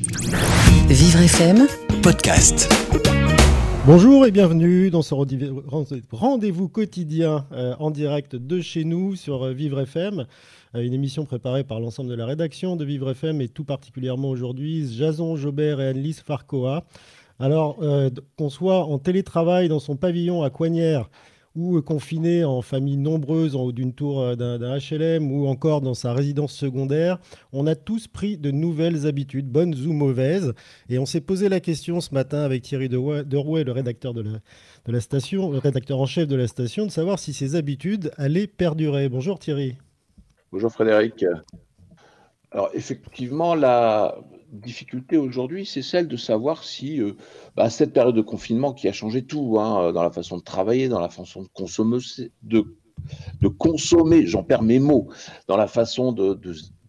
Vivre FM podcast. Bonjour et bienvenue dans ce rendez-vous quotidien euh, en direct de chez nous sur euh, Vivre FM, euh, une émission préparée par l'ensemble de la rédaction de Vivre FM et tout particulièrement aujourd'hui Jason Jobert et Annelise Farcoa. Alors qu'on soit en télétravail dans son pavillon à Coignères ou confiné en famille nombreuse en haut d'une tour euh, d'un HLM ou encore dans sa résidence secondaire, on a tous pris de nouvelles habitudes, bonnes ou mauvaises. Et on s'est posé la question ce matin avec Thierry Derouet, le rédacteur de la, station, le rédacteur en chef de la station, de savoir si ces habitudes allaient perdurer. Bonjour Thierry. Bonjour Frédéric. Alors effectivement, la, difficulté aujourd'hui, c'est celle de savoir si euh, bah, cette période de confinement qui a changé tout, hein, dans la façon de travailler, dans la façon de consommer, de, consommer j'en perds mes mots, dans la façon de,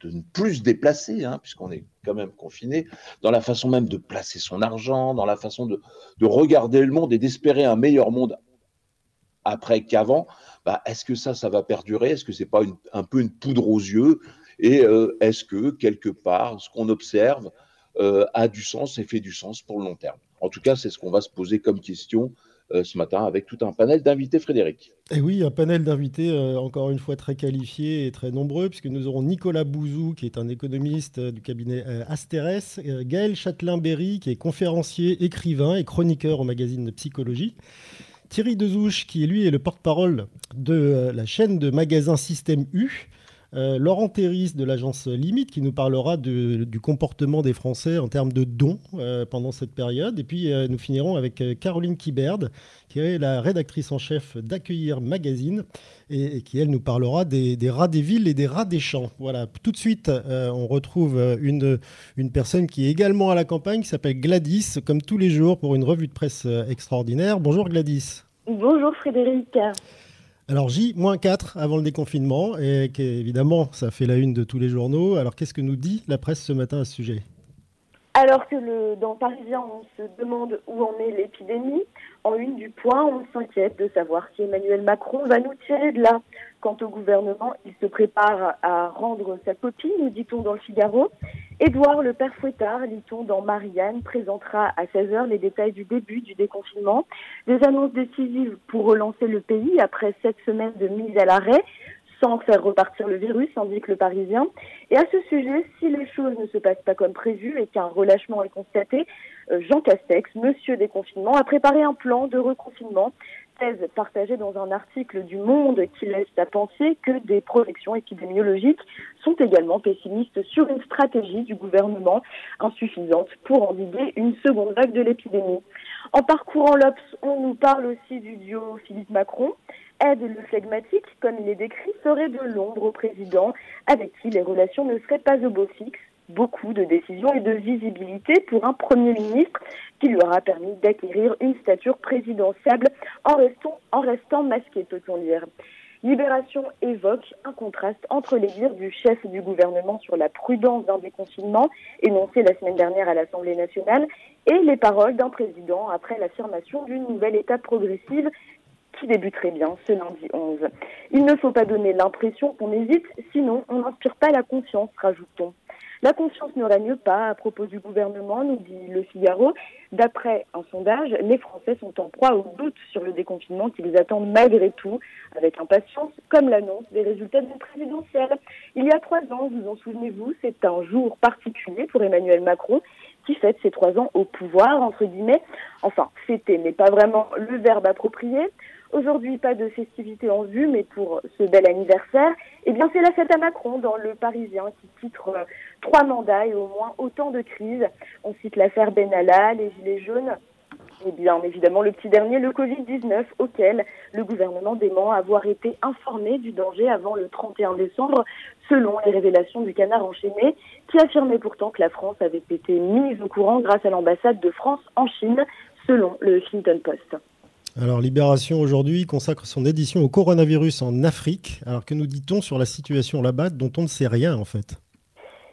ne plus se déplacer, hein, puisqu'on est quand même confiné, dans la façon même de placer son argent, dans la façon de, de regarder le monde et d'espérer un meilleur monde après qu'avant, bah, est-ce que ça, ça va perdurer? Est-ce que c'est pas un peu une poudre aux yeux? Et euh, est-ce que, quelque part, ce qu'on observe euh, a du sens et fait du sens pour le long terme? En tout cas, c'est ce qu'on va se poser comme question euh, ce matin avec tout un panel d'invités, Frédéric. Et oui, un panel d'invités encore une fois très qualifiés et très nombreux, puisque nous aurons Nicolas Bouzou, qui est un économiste du cabinet Asterès, Gaël Châtelain-Berry, qui est conférencier, écrivain et chroniqueur au magazine de psychologie. Thierry Dezouche, qui lui est le porte-parole de la chaîne de magasins Système U, euh, Laurent Terris de l'agence Limite qui nous parlera du comportement des Français en termes de dons euh, pendant cette période. Et puis euh, nous finirons avec Caroline Kiberd qui est la rédactrice en chef d'Accueillir Magazine et, qui elle nous parlera des, rats des villes et des rats des champs. Voilà, tout de suite on retrouve une, une personne qui est également à la campagne qui s'appelle Gladys comme tous les jours pour une revue de presse extraordinaire. Bonjour Gladys. Bonjour Frédéric. Alors J-4 avant le déconfinement, et évidemment ça fait la une de tous les journaux. Alors qu'est-ce que nous dit la presse ce matin à ce sujet? Alors que le, dans Parisien, on se demande où en est l'épidémie, en une du point, on s'inquiète de savoir si Emmanuel Macron va nous tirer de là. Quant au gouvernement, il se prépare à rendre sa copie, nous dit-on dans le Figaro. Édouard le père Fouettard, lit-on dans Marianne, présentera à 16h les détails du début du déconfinement, des annonces décisives pour relancer le pays après sept semaines de mise à l'arrêt, sans faire repartir le virus, indique le Parisien. Et à ce sujet, si les choses ne se passent pas comme prévu et qu'un relâchement est constaté, euh, Jean Castex, monsieur des confinements, a préparé un plan de reconfinement, thèse partagée dans un article du Monde qui laisse à penser que des projections épidémiologiques sont également pessimistes sur une stratégie du gouvernement insuffisante pour endiguer une seconde vague de l'épidémie. En parcourant l'Obs, on nous parle aussi du duo Philippe Macron. Aide le flegmatique, comme il est décrit, serait de l'ombre au président, avec qui les relations ne seraient pas au beau fixe. Beaucoup de décisions et de visibilité pour un Premier ministre qui lui aura permis d'acquérir une stature présidentielle en restant, en restant masqué, peut-on dire. Libération évoque un contraste entre les dires du chef du gouvernement sur la prudence d'un déconfinement énoncé la semaine dernière à l'Assemblée nationale et les paroles d'un président après l'affirmation d'une nouvelle étape progressive qui débuterait bien ce lundi 11. Il ne faut pas donner l'impression qu'on hésite, sinon on n'inspire pas la confiance, rajoute-t-on. La confiance ne règne pas à propos du gouvernement, nous dit Le Figaro. D'après un sondage, les Français sont en proie au doute sur le déconfinement qu'ils attendent malgré tout, avec impatience, comme l'annonce des résultats du présidentiel. Il y a trois ans, vous en souvenez-vous, c'est un jour particulier pour Emmanuel Macron qui fête ses trois ans au pouvoir, entre guillemets. Enfin, fêter n'est pas vraiment le verbe approprié. Aujourd'hui, pas de festivité en vue, mais pour ce bel anniversaire, eh bien, c'est la fête à Macron dans Le Parisien qui titre euh, trois mandats et au moins autant de crises. On cite l'affaire Benalla, les Gilets jaunes, et bien évidemment le petit dernier, le Covid-19, auquel le gouvernement dément avoir été informé du danger avant le 31 décembre, selon les révélations du canard enchaîné, qui affirmait pourtant que la France avait été mise au courant grâce à l'ambassade de France en Chine, selon le Washington Post. Alors Libération aujourd'hui consacre son édition au coronavirus en Afrique. Alors que nous dit-on sur la situation là-bas dont on ne sait rien en fait?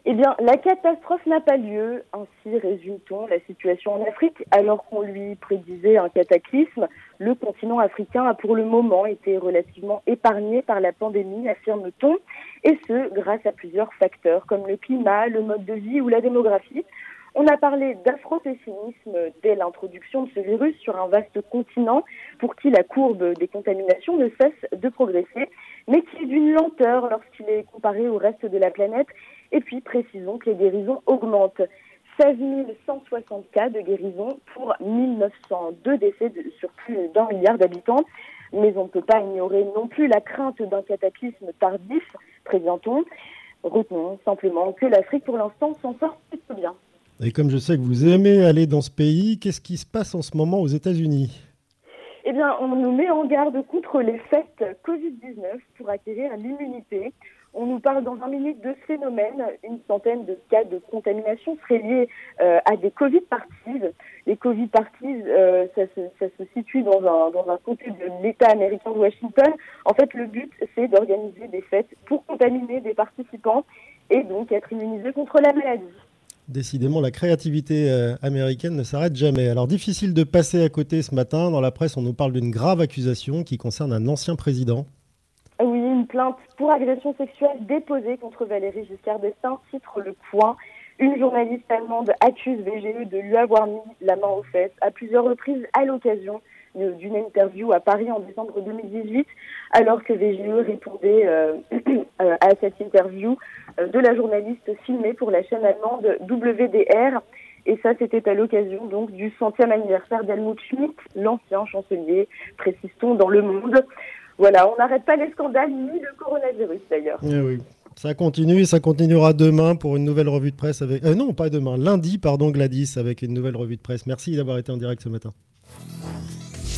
Eh bien, la catastrophe n'a pas lieu. Ainsi résume-t-on la situation en Afrique. Alors qu'on lui prédisait un cataclysme, le continent africain a pour le moment été relativement épargné par la pandémie, affirme-t-on, et ce, grâce à plusieurs facteurs comme le climat, le mode de vie ou la démographie. On a parlé d'afropessimisme dès l'introduction de ce virus sur un vaste continent pour qui la courbe des contaminations ne cesse de progresser, mais qui est d'une lenteur lorsqu'il est comparé au reste de la planète. Et puis précisons que les guérisons augmentent. 16 160 cas de guérison pour 1902 décès sur plus d'un milliard d'habitants. Mais on ne peut pas ignorer non plus la crainte d'un cataclysme tardif, présentons. Retenons simplement que l'Afrique, pour l'instant, s'en sort plutôt bien. Et comme je sais que vous aimez aller dans ce pays, qu'est-ce qui se passe en ce moment aux États-Unis? Eh bien, on nous met en garde contre les fêtes Covid-19 pour acquérir l'immunité. On nous parle dans un minute de ce phénomène. Une centaine de cas de contamination seraient liés euh, à des Covid parties. Les Covid parties, euh, ça, se, situe dans un, dans un côté de l'État américain de Washington. En fait, le but, c'est d'organiser des fêtes pour contaminer des participants et donc être immunisés contre la maladie. Décidément, la créativité euh, américaine ne s'arrête jamais. Alors difficile de passer à côté ce matin. Dans la presse, on nous parle d'une grave accusation qui concerne un ancien président. Oui, une plainte pour agression sexuelle déposée contre Valérie Giscard d'Estaing, titre Le Point. Une journaliste allemande accuse VGE de lui avoir mis la main aux fesses à plusieurs reprises à l'occasion d'une interview à Paris en décembre 2018, alors que VGE répondait euh, euh, à cette interview euh, de la journaliste filmée pour la chaîne allemande WDR. Et ça, c'était à l'occasion donc du centième anniversaire d'Helmut Schmidt, l'ancien chancelier, précise-t-on, dans le monde. Voilà, on n'arrête pas les scandales ni le coronavirus d'ailleurs. Eh oui. Ça continue et ça continuera demain pour une nouvelle revue de presse avec. Non, pas demain, lundi, pardon, Gladys, avec une nouvelle revue de presse. Merci d'avoir été en direct ce matin.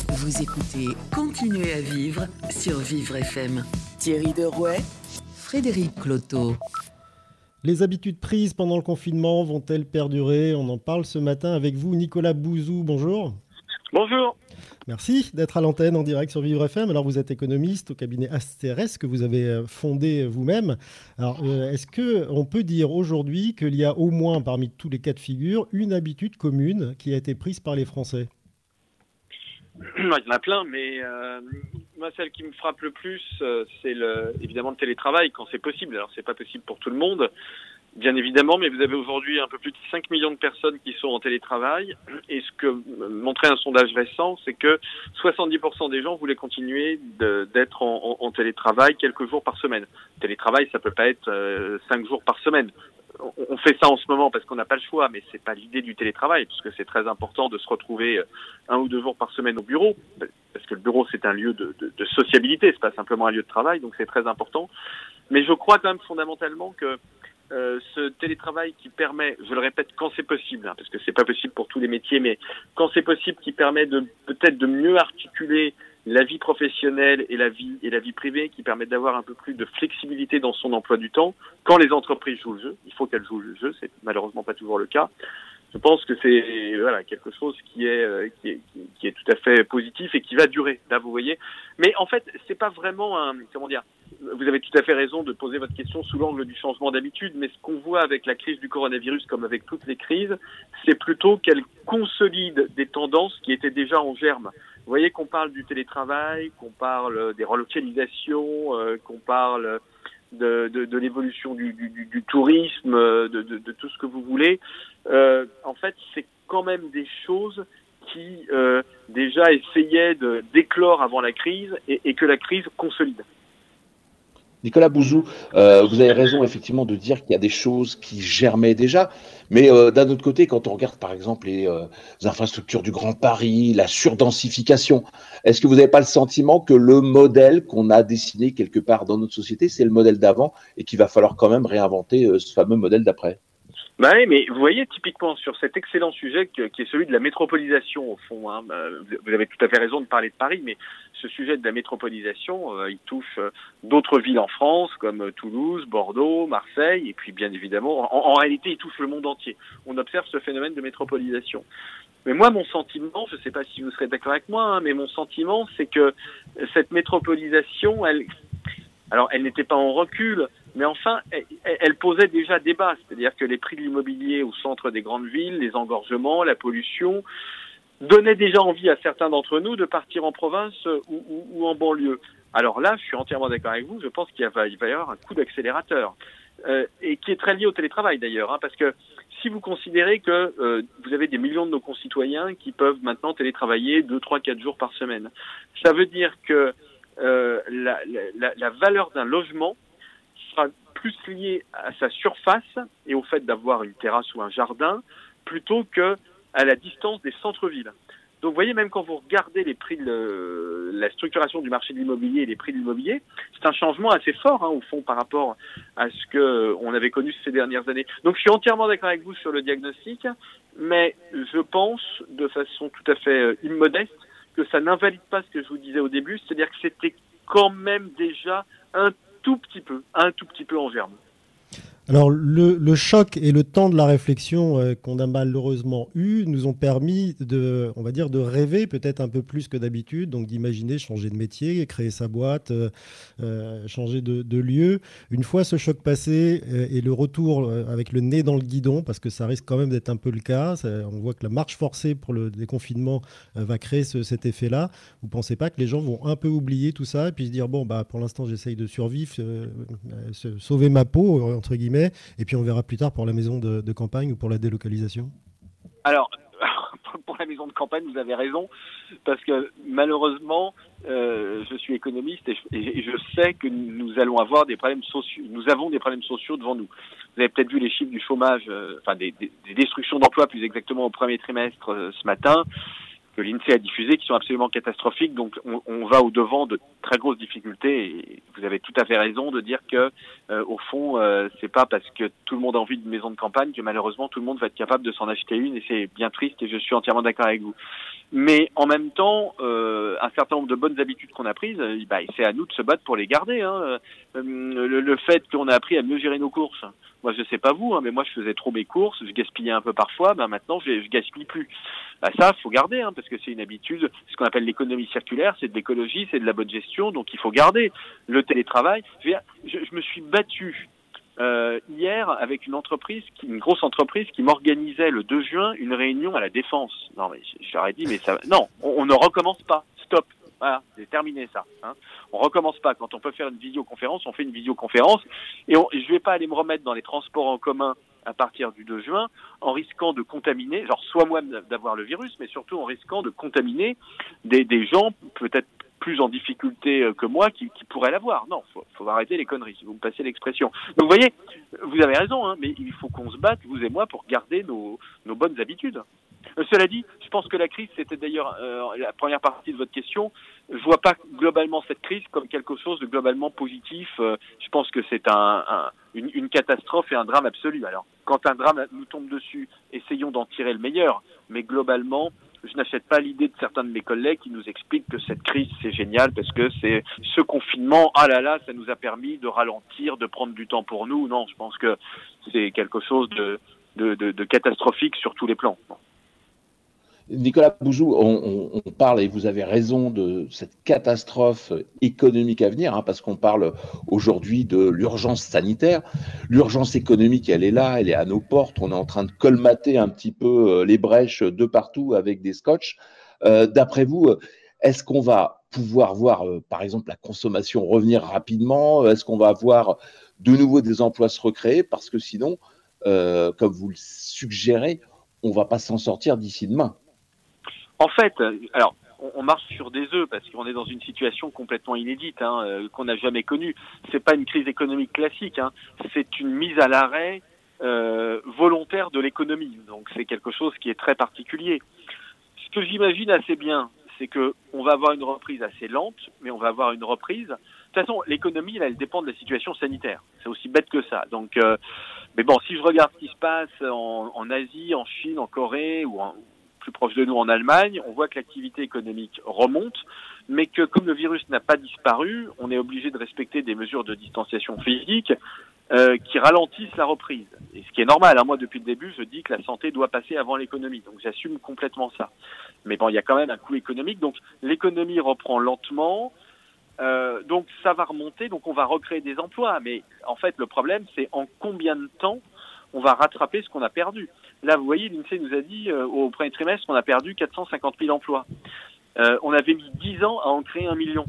Vous écoutez Continuez à vivre sur Vivre FM. Thierry Derouet, Frédéric Cloteau. Les habitudes prises pendant le confinement vont-elles perdurer? On en parle ce matin avec vous, Nicolas Bouzou. Bonjour. Bonjour. Merci d'être à l'antenne en direct sur Vivre FM. Alors, vous êtes économiste au cabinet Asteres que vous avez euh, fondé vous-même. Alors, euh, est-ce qu'on peut dire aujourd'hui qu'il y a au moins, parmi tous les cas de figure, une habitude commune qui a été prise par les Français? Il y en a plein, mais euh, moi, celle qui me frappe le plus, c'est le, évidemment le télétravail quand c'est possible. Alors, c'est pas possible pour tout le monde bien évidemment, mais vous avez aujourd'hui un peu plus de 5 millions de personnes qui sont en télétravail. Et ce que montrait un sondage récent, c'est que 70% des gens voulaient continuer d'être en, télétravail quelques jours par semaine. Télétravail, ça peut pas être euh, 5 jours par semaine. On fait ça en ce moment parce qu'on n'a pas le choix, mais c'est pas l'idée du télétravail, puisque c'est très important de se retrouver euh, un ou deux jours par semaine au bureau, parce que le bureau c'est un lieu de, de, de sociabilité, c'est pas simplement un lieu de travail, donc c'est très important. Mais je crois quand même fondamentalement que euh, ce télétravail qui permet, je le répète, quand c'est possible, hein, parce que c'est pas possible pour tous les métiers, mais quand c'est possible, qui permet de peut-être de mieux articuler la vie professionnelle et la vie et la vie privée, qui permet d'avoir un peu plus de flexibilité dans son emploi du temps. Quand les entreprises jouent le jeu, il faut qu'elles jouent le jeu, c'est malheureusement pas toujours le cas. Je pense que c'est voilà quelque chose qui est, euh, qui est qui est tout à fait positif et qui va durer. Là, vous voyez. Mais en fait, c'est pas vraiment un comment dire vous avez tout à fait raison de poser votre question sous l'angle du changement d'habitude, mais ce qu'on voit avec la crise du coronavirus, comme avec toutes les crises, c'est plutôt qu'elle consolide des tendances qui étaient déjà en germe. Vous voyez qu'on parle du télétravail, qu'on parle des relocalisations, euh, qu'on parle de, de, de l'évolution du, du, du, tourisme, de, de, tout ce que vous voulez. Euh, en fait, c'est quand même des choses qui euh, déjà essayaient de d'éclore avant la crise et, et que la crise consolide. Nicolas Bouzou, euh, vous avez raison effectivement de dire qu'il y a des choses qui germaient déjà, mais euh, d'un autre côté, quand on regarde par exemple les, euh, infrastructures du Grand Paris, la surdensification, est-ce que vous n'avez pas le sentiment que le modèle qu'on a dessiné quelque part dans notre société, c'est le modèle d'avant et qu'il va falloir quand même réinventer ce fameux modèle d'après? Bah mais vous voyez typiquement sur cet excellent sujet qui est celui de la métropolisation au fond. Hein, bah, vous avez tout à fait raison de parler de Paris, mais ce sujet de la métropolisation, euh, il touche euh, d'autres villes en France comme euh, Toulouse, Bordeaux, Marseille, et puis bien évidemment, en, en, réalité, il touche le monde entier. On observe ce phénomène de métropolisation. Mais moi, mon sentiment, je ne sais pas si vous serez d'accord avec moi, hein, mais mon sentiment, c'est que cette métropolisation, elle, alors, elle n'était pas en recul, mais enfin, elle, posait déjà débat, c'est-à-dire que les prix de l'immobilier au centre des grandes villes, les engorgements, la pollution, donnaient déjà envie à certains d'entre nous de partir en province ou, en banlieue. Alors là, je suis entièrement d'accord avec vous, je pense qu'il va, y avoir un coup d'accélérateur, euh, et qui est très lié au télétravail d'ailleurs, hein, parce que si vous considérez que euh, vous avez des millions de nos concitoyens qui peuvent maintenant télétravailler 2, 3, 4 jours par semaine, ça veut dire que euh, la, valeur d'un logement plus liée à sa surface et au fait d'avoir une terrasse ou un jardin plutôt que à la distance des centres-villes. Donc, vous voyez, même quand vous regardez les prix de la structuration du marché de l'immobilier et les prix de l'immobilier, c'est un changement assez fort, hein, au fond, par rapport à ce que on avait connu ces dernières années. Donc, je suis entièrement d'accord avec vous sur le diagnostic, mais je pense, de façon tout à fait euh, immodeste, que ça n'invalide pas ce que je vous disais au début, c'est-à-dire que c'était quand même déjà un tout petit peu, un tout petit peu en germe. Alors le, choc et le temps de la réflexion euh, qu'on a malheureusement eu nous ont permis de, on va dire, de rêver peut-être un peu plus que d'habitude, donc d'imaginer changer de métier, créer sa boîte, euh, euh, changer de, lieu. Une fois ce choc passé et le retour avec le nez dans le guidon, parce que ça risque quand même d'être un peu le cas, on voit que la marche forcée pour le déconfinement va créer cet effet-là. Vous ne pensez pas que les gens vont un peu oublier tout ça et puis se dire bon bah pour l'instant j'essaye de survivre, sauver ma peau entre guillemets et puis on verra plus tard pour la maison de, campagne ou pour la délocalisation Alors, pour la maison de campagne, vous avez raison, parce que malheureusement, euh, je suis économiste et je, sais que nous allons avoir des problèmes sociaux. Nous avons des problèmes sociaux devant nous. Vous avez peut-être vu les chiffres du chômage, euh, enfin des, destructions d'emplois plus exactement au premier trimestre euh, ce matin que l'INSEE a diffusé qui sont absolument catastrophiques. Donc on, on, va au devant de très grosses difficultés. Et vous avez tout à fait raison de dire que euh, au fond, euh, c'est pas parce que tout le monde a envie d'une maison de campagne que malheureusement tout le monde va être capable de s'en acheter une. Et c'est bien triste. Et je suis entièrement d'accord avec vous. Mais en même temps, euh, un certain nombre de bonnes habitudes qu'on a prises, euh, bah, c'est à nous de se battre pour les garder. Hein. Euh, le, le, fait qu'on a appris à mieux gérer nos courses. Moi, je sais pas vous, hein, mais moi, je faisais trop mes courses, je gaspillais un peu parfois. Ben maintenant, je, je gaspille plus. Bah, ça, faut garder, hein, parce que c'est une habitude. Ce qu'on appelle l'économie circulaire, c'est de l'écologie, c'est de la bonne gestion, donc il faut garder le télétravail. Je, je me suis battu euh, hier avec une entreprise, qui, une grosse entreprise qui m'organisait le 2 juin une réunion à la défense. Non mais j'aurais dit mais ça, non, on, ne recommence pas. Stop. Voilà, c'est terminé ça. Hein. On recommence pas. Quand on peut faire une visioconférence, on fait une visioconférence. Et on, je vais pas aller me remettre dans les transports en commun à partir du 2 juin en risquant de contaminer, genre soit moi d'avoir le virus, mais surtout en risquant de contaminer des gens peut-être plus en difficulté euh, que moi qui, qui pourrait l'avoir. Non, faut, faut arrêter les conneries, si vous me passez l'expression. Donc vous voyez, vous avez raison, hein, mais il faut qu'on se batte, vous et moi, pour garder nos, bonnes habitudes. Euh, cela dit, je pense que la crise, c'était d'ailleurs euh, la première partie de votre question. Je vois pas globalement cette crise comme quelque chose de globalement positif. je pense que c'est un, un une, une, catastrophe et un drame absolu. Alors, quand un drame nous tombe dessus, essayons d'en tirer le meilleur. Mais globalement, je n'achète pas l'idée de certains de mes collègues qui nous expliquent que cette crise c'est génial parce que c'est ce confinement, ah là là, ça nous a permis de ralentir, de prendre du temps pour nous. Non, je pense que c'est quelque chose de, de, catastrophique sur tous les plans. Nicolas Bouzou, on, parle, et vous avez raison, de cette catastrophe économique à venir, hein, parce qu'on parle aujourd'hui de l'urgence sanitaire. L'urgence économique, elle est là, elle est à nos portes. On est en train de colmater un petit peu euh, les brèches de partout avec des scotch. Euh, d'après vous, est-ce qu'on va pouvoir voir, euh, par exemple, la consommation revenir rapidement? Est-ce qu'on va voir de nouveau des emplois se recréer? Parce que sinon, comme vous le suggérez, on ne va pas s'en sortir d'ici demain. En fait, alors on, marche sur des œufs parce qu'on est dans une situation complètement inédite hein, euh, qu'on n'a jamais connue. C'est pas une crise économique classique, hein. c'est une mise à l'arrêt euh, volontaire de l'économie. Donc c'est quelque chose qui est très particulier. Ce que j'imagine assez bien, c'est que on va avoir une reprise assez lente, mais on va avoir une reprise. De toute façon, l'économie, elle dépend de la situation sanitaire. C'est aussi bête que ça. Donc, euh, mais bon, si je regarde ce qui se passe en, en Asie, en Chine, en Corée ou en, plus proche de nous en Allemagne, on voit que l'activité économique remonte, mais que comme le virus n'a pas disparu, on est obligé de respecter des mesures de distanciation physique euh, qui ralentissent la reprise. Et ce qui est normal, hein. moi depuis le début, je dis que la santé doit passer avant l'économie, donc j'assume complètement ça. Mais bon, il y a quand même un coût économique, donc l'économie reprend lentement. Euh, donc ça va remonter, donc on va recréer des emplois. Mais en fait, le problème, c'est en combien de temps on va rattraper ce qu'on a perdu. Là, vous voyez, l'INSEE nous a dit euh, au premier trimestre qu'on a perdu 450 000 emplois. Euh, on avait mis 10 ans à en créer un million.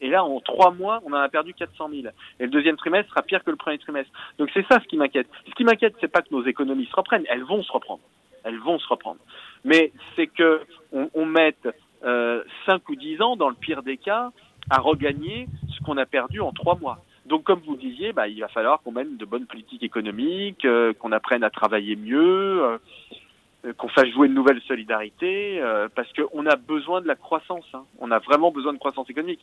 Et là, en trois mois, on en a perdu 400 000. Et le deuxième trimestre sera pire que le premier trimestre. Donc c'est ça ce qui m'inquiète. Ce qui m'inquiète, c'est pas que nos économies se reprennent. Elles vont se reprendre. Elles vont se reprendre. Mais c'est que on, on mette euh, 5 ou 10 ans, dans le pire des cas, à regagner ce qu'on a perdu en trois mois. Donc, comme vous disiez, bah, il va falloir qu'on mène de bonnes politiques économiques, euh, qu'on apprenne à travailler mieux, euh, euh, qu'on fasse jouer une nouvelle solidarité, parce qu'on a besoin de la croissance. Hein. On a vraiment besoin de croissance économique.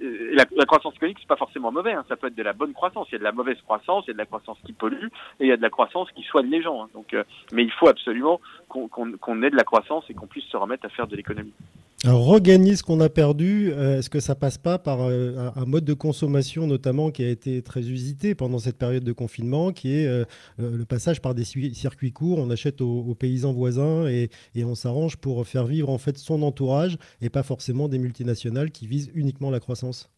La, croissance économique, c'est pas forcément mauvais. Hein. Ça peut être de la bonne croissance. Il y a de la mauvaise croissance, il y a de la croissance qui pollue, et il y a de la croissance qui soigne les gens. Hein. Donc, mais il faut absolument qu'on qu ait de la croissance et qu'on puisse se remettre à faire de l'économie. Alors, regagner ce qu'on a perdu, euh, est-ce que ça passe pas par euh, un mode de consommation notamment qui a été très usité pendant cette période de confinement, qui est euh, le passage par des circuits courts On achète aux, paysans voisins et, on s'arrange pour faire vivre en fait son entourage et pas forcément des multinationales qui visent uniquement la croissance.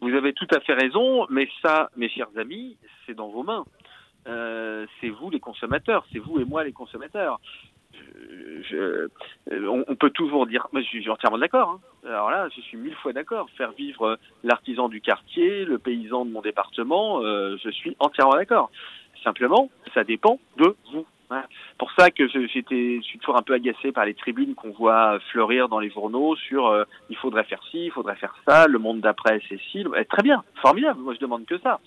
Vous avez tout à fait raison, mais ça, mes chers amis, c'est dans vos mains. C'est vous les consommateurs, c'est vous et moi les consommateurs on, peut toujours dire, moi je suis entièrement d'accord. Hein. Alors là, je suis mille fois d'accord. Faire vivre l'artisan du quartier, le paysan de mon département, euh, je suis entièrement d'accord. Simplement, ça dépend de vous. Hein. Pour ça que j'étais, je suis toujours un peu agacé par les tribunes qu'on voit fleurir dans les journaux sur euh, il faudrait faire ci, il faudrait faire ça, le monde d'après c'est ci. Eh, très bien, formidable. Moi je demande que ça.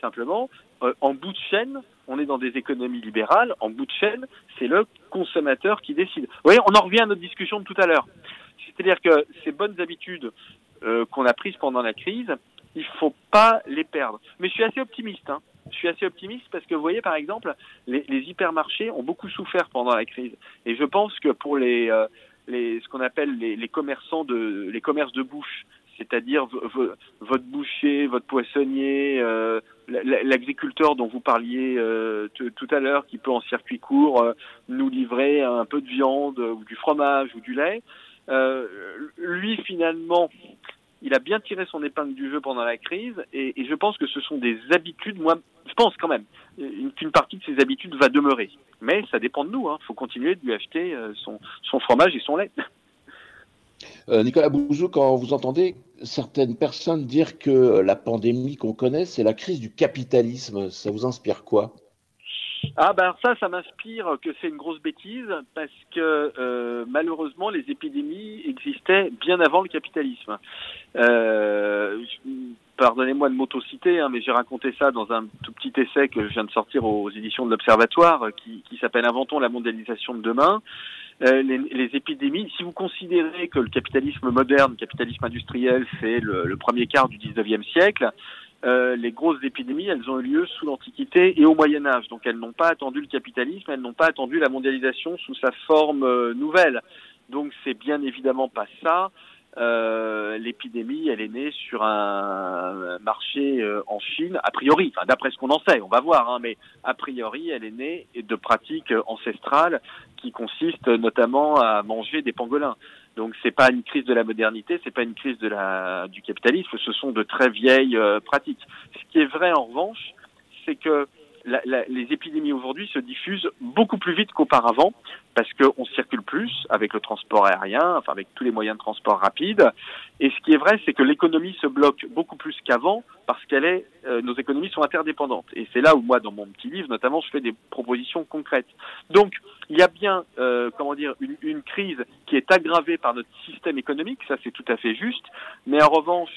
Simplement, euh, en bout de chaîne, on est dans des économies libérales. En bout de chaîne, c'est le consommateur qui décide. Vous voyez, on en revient à notre discussion de tout à l'heure. C'est-à-dire que ces bonnes habitudes euh, qu'on a prises pendant la crise, il faut pas les perdre. Mais je suis assez optimiste. Hein. Je suis assez optimiste parce que vous voyez, par exemple, les, hypermarchés ont beaucoup souffert pendant la crise. Et je pense que pour les, euh, ce qu'on appelle les commerçants de les commerces de bouche, c'est-à-dire votre boucher, votre poissonnier, euh, l'agriculteur dont vous parliez euh, tout à l'heure, qui peut en circuit court euh, nous livrer un peu de viande ou du fromage ou du lait, lui finalement, il a bien tiré son épingle du jeu pendant la crise et, et je pense que ce sont des habitudes, moi je pense quand même qu'une partie de ces habitudes va demeurer. Mais ça dépend de nous, il hein. faut continuer de lui acheter son, son fromage et son lait. Euh, Nicolas Bouzou, quand vous entendez certaines personnes dire que la pandémie qu'on connaît, c'est la crise du capitalisme, ça vous inspire quoi? Ah ben ça, ça m'inspire que c'est une grosse bêtise parce que euh, malheureusement les épidémies existaient bien avant le capitalisme. Euh, Pardonnez-moi de m'autociter, hein, mais j'ai raconté ça dans un tout petit essai que je viens de sortir aux éditions de l'Observatoire qui, qui s'appelle Inventons la mondialisation de demain. Euh, les, les, épidémies, si vous considérez que le capitalisme moderne, le capitalisme industriel, c'est le, le, premier quart du 19e siècle, euh, les grosses épidémies, elles ont eu lieu sous l'Antiquité et au Moyen Âge. Donc elles n'ont pas attendu le capitalisme, elles n'ont pas attendu la mondialisation sous sa forme euh, nouvelle. Donc c'est bien évidemment pas ça. Euh, l'épidémie, elle est née sur un marché euh, en Chine, a priori, enfin, d'après ce qu'on en sait, on va voir, hein, mais a priori, elle est née de pratiques ancestrales qui consistent notamment à manger des pangolins. Donc c'est pas une crise de la modernité, c'est pas une crise de la du capitalisme, ce sont de très vieilles euh, pratiques. Ce qui est vrai en revanche, c'est que la, la, les épidémies aujourd'hui se diffusent beaucoup plus vite qu'auparavant parce qu'on circule plus avec le transport aérien, enfin avec tous les moyens de transport rapide. Et ce qui est vrai, c'est que l'économie se bloque beaucoup plus qu'avant parce qu'elle est, euh, nos économies sont interdépendantes. Et c'est là où moi, dans mon petit livre, notamment, je fais des propositions concrètes. Donc, il y a bien, euh, comment dire, une, une crise qui est aggravée par notre système économique, ça c'est tout à fait juste. Mais en revanche,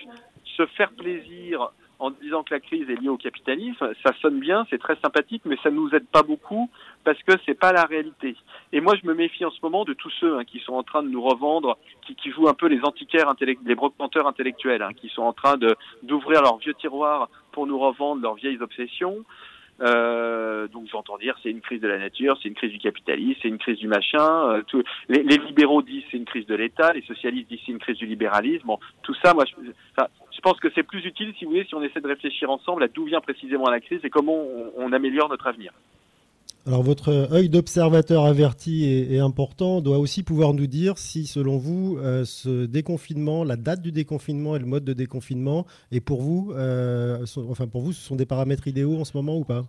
se faire plaisir en disant que la crise est liée au capitalisme, ça sonne bien, c'est très sympathique, mais ça ne nous aide pas beaucoup parce que c'est pas la réalité. Et moi, je me méfie en ce moment de tous ceux hein, qui sont en train de nous revendre, qui, qui jouent un peu les antiquaires, les brocanteurs intellectuels, hein, qui sont en train d'ouvrir leurs vieux tiroirs pour nous revendre leurs vieilles obsessions. Euh, donc j'entends dire c'est une crise de la nature, c'est une crise du capitalisme, c'est une crise du machin. Euh, tout, les, les, libéraux disent c'est une crise de l'État, les socialistes disent c'est une crise du libéralisme. Bon, tout ça, moi, je, enfin, je pense que c'est plus utile, si vous voulez, si on essaie de réfléchir ensemble à d'où vient précisément la crise et comment on, on améliore notre avenir. Alors votre œil d'observateur averti et, important doit aussi pouvoir nous dire si, selon vous, euh, ce déconfinement, la date du déconfinement et le mode de déconfinement, et pour vous, euh, enfin pour vous, ce sont des paramètres idéaux en ce moment ou pas?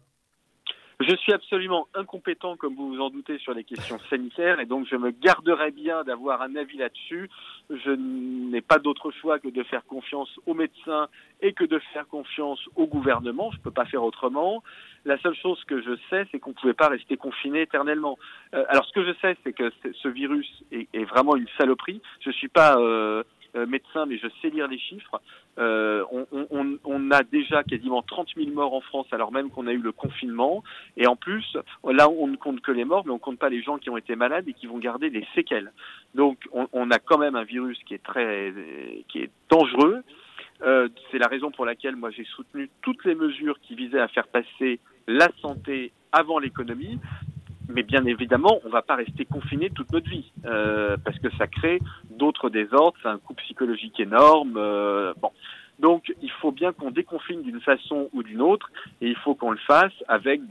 Je suis absolument incompétent, comme vous vous en doutez, sur les questions sanitaires, et donc je me garderai bien d'avoir un avis là-dessus. Je n'ai pas d'autre choix que de faire confiance aux médecins et que de faire confiance au gouvernement. Je ne peux pas faire autrement. La seule chose que je sais, c'est qu'on ne pouvait pas rester confiné éternellement. Euh, alors, ce que je sais, c'est que ce virus est, vraiment une saloperie. Je suis pas euh, médecin, mais je sais lire les chiffres. Euh, on, a déjà quasiment 30 000 morts en France alors même qu'on a eu le confinement. Et en plus, là, on ne compte que les morts, mais on ne compte pas les gens qui ont été malades et qui vont garder des séquelles. Donc, on, on a quand même un virus qui est très, qui est dangereux. Euh, c'est la raison pour laquelle moi j'ai soutenu toutes les mesures qui visaient à faire passer la santé avant l'économie mais bien évidemment, on ne va pas rester confiné toute notre vie euh, parce que ça crée d'autres désordres, c'est un coût psychologique énorme. Euh, bon, donc il faut bien qu'on déconfine d'une façon ou d'une autre, et il faut qu'on le fasse avec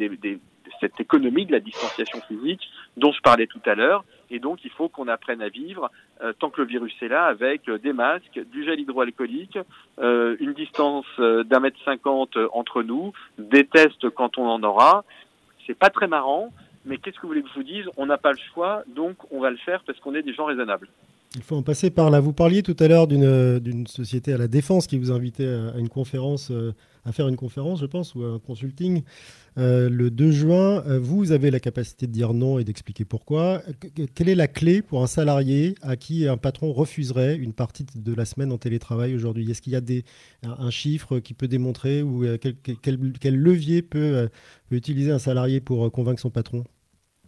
cette économie de la distanciation physique dont je parlais tout à l'heure. Et donc il faut qu'on apprenne à vivre euh, tant que le virus est là avec des masques, du gel hydroalcoolique, une distance d'un mètre cinquante entre nous, des tests quand on en aura. C'est pas très marrant, mais qu'est-ce que vous voulez que je vous dise? On n'a pas le choix, donc on va le faire parce qu'on est des gens raisonnables. Il faut en passer par là. Vous parliez tout à l'heure d'une société à la défense qui vous invitait à une conférence, euh, à faire une conférence, je pense, ou un consulting. Euh, le 2 juin, euh, vous avez la capacité de dire non et d'expliquer pourquoi. Quelle est la clé pour un salarié à qui un patron refuserait une partie de la semaine en télétravail aujourd'hui? Est-ce qu'il y a un, chiffre qui peut démontrer ou quel, levier peut, peut, utiliser un salarié pour convaincre son patron?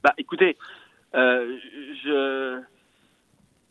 Bah, Écoutez, je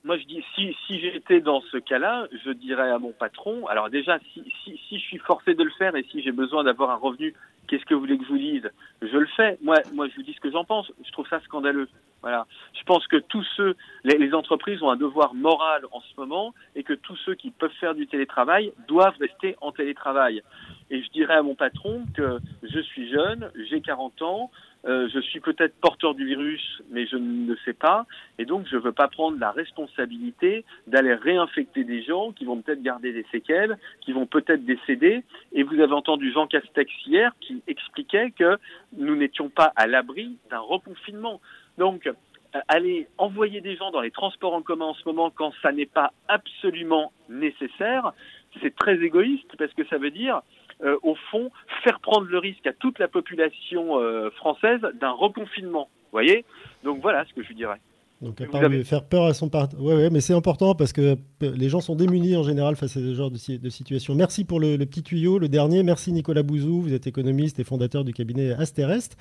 moi, je dis, si, si j'étais dans ce cas-là, je dirais à mon patron, alors déjà, si, si, si je suis forcé de le faire et si j'ai besoin d'avoir un revenu, qu'est-ce que vous voulez que je vous dise? Je le fais. Moi, moi, je vous dis ce que j'en pense. Je trouve ça scandaleux. Voilà. Je pense que tous ceux, les, les, entreprises ont un devoir moral en ce moment et que tous ceux qui peuvent faire du télétravail doivent rester en télétravail. Et je dirais à mon patron que je suis jeune, j'ai 40 ans, euh, je suis peut-être porteur du virus, mais je ne le sais pas, et donc je ne veux pas prendre la responsabilité d'aller réinfecter des gens qui vont peut-être garder des séquelles, qui vont peut-être décéder. Et vous avez entendu Jean Castex hier qui expliquait que nous n'étions pas à l'abri d'un reconfinement. Donc, euh, aller envoyer des gens dans les transports en commun en ce moment quand ça n'est pas absolument nécessaire, c'est très égoïste parce que ça veut dire euh, au fond, faire prendre le risque à toute la population euh, française d'un reconfinement. Vous voyez? Donc voilà ce que je lui dirais. Donc, à part avez... faire peur à son partenaire. Oui, ouais, mais c'est important parce que les gens sont démunis en général face à ce genre de, de situation. Merci pour le, le, petit tuyau. Le dernier, merci Nicolas Bouzou. Vous êtes économiste et fondateur du cabinet Asterest.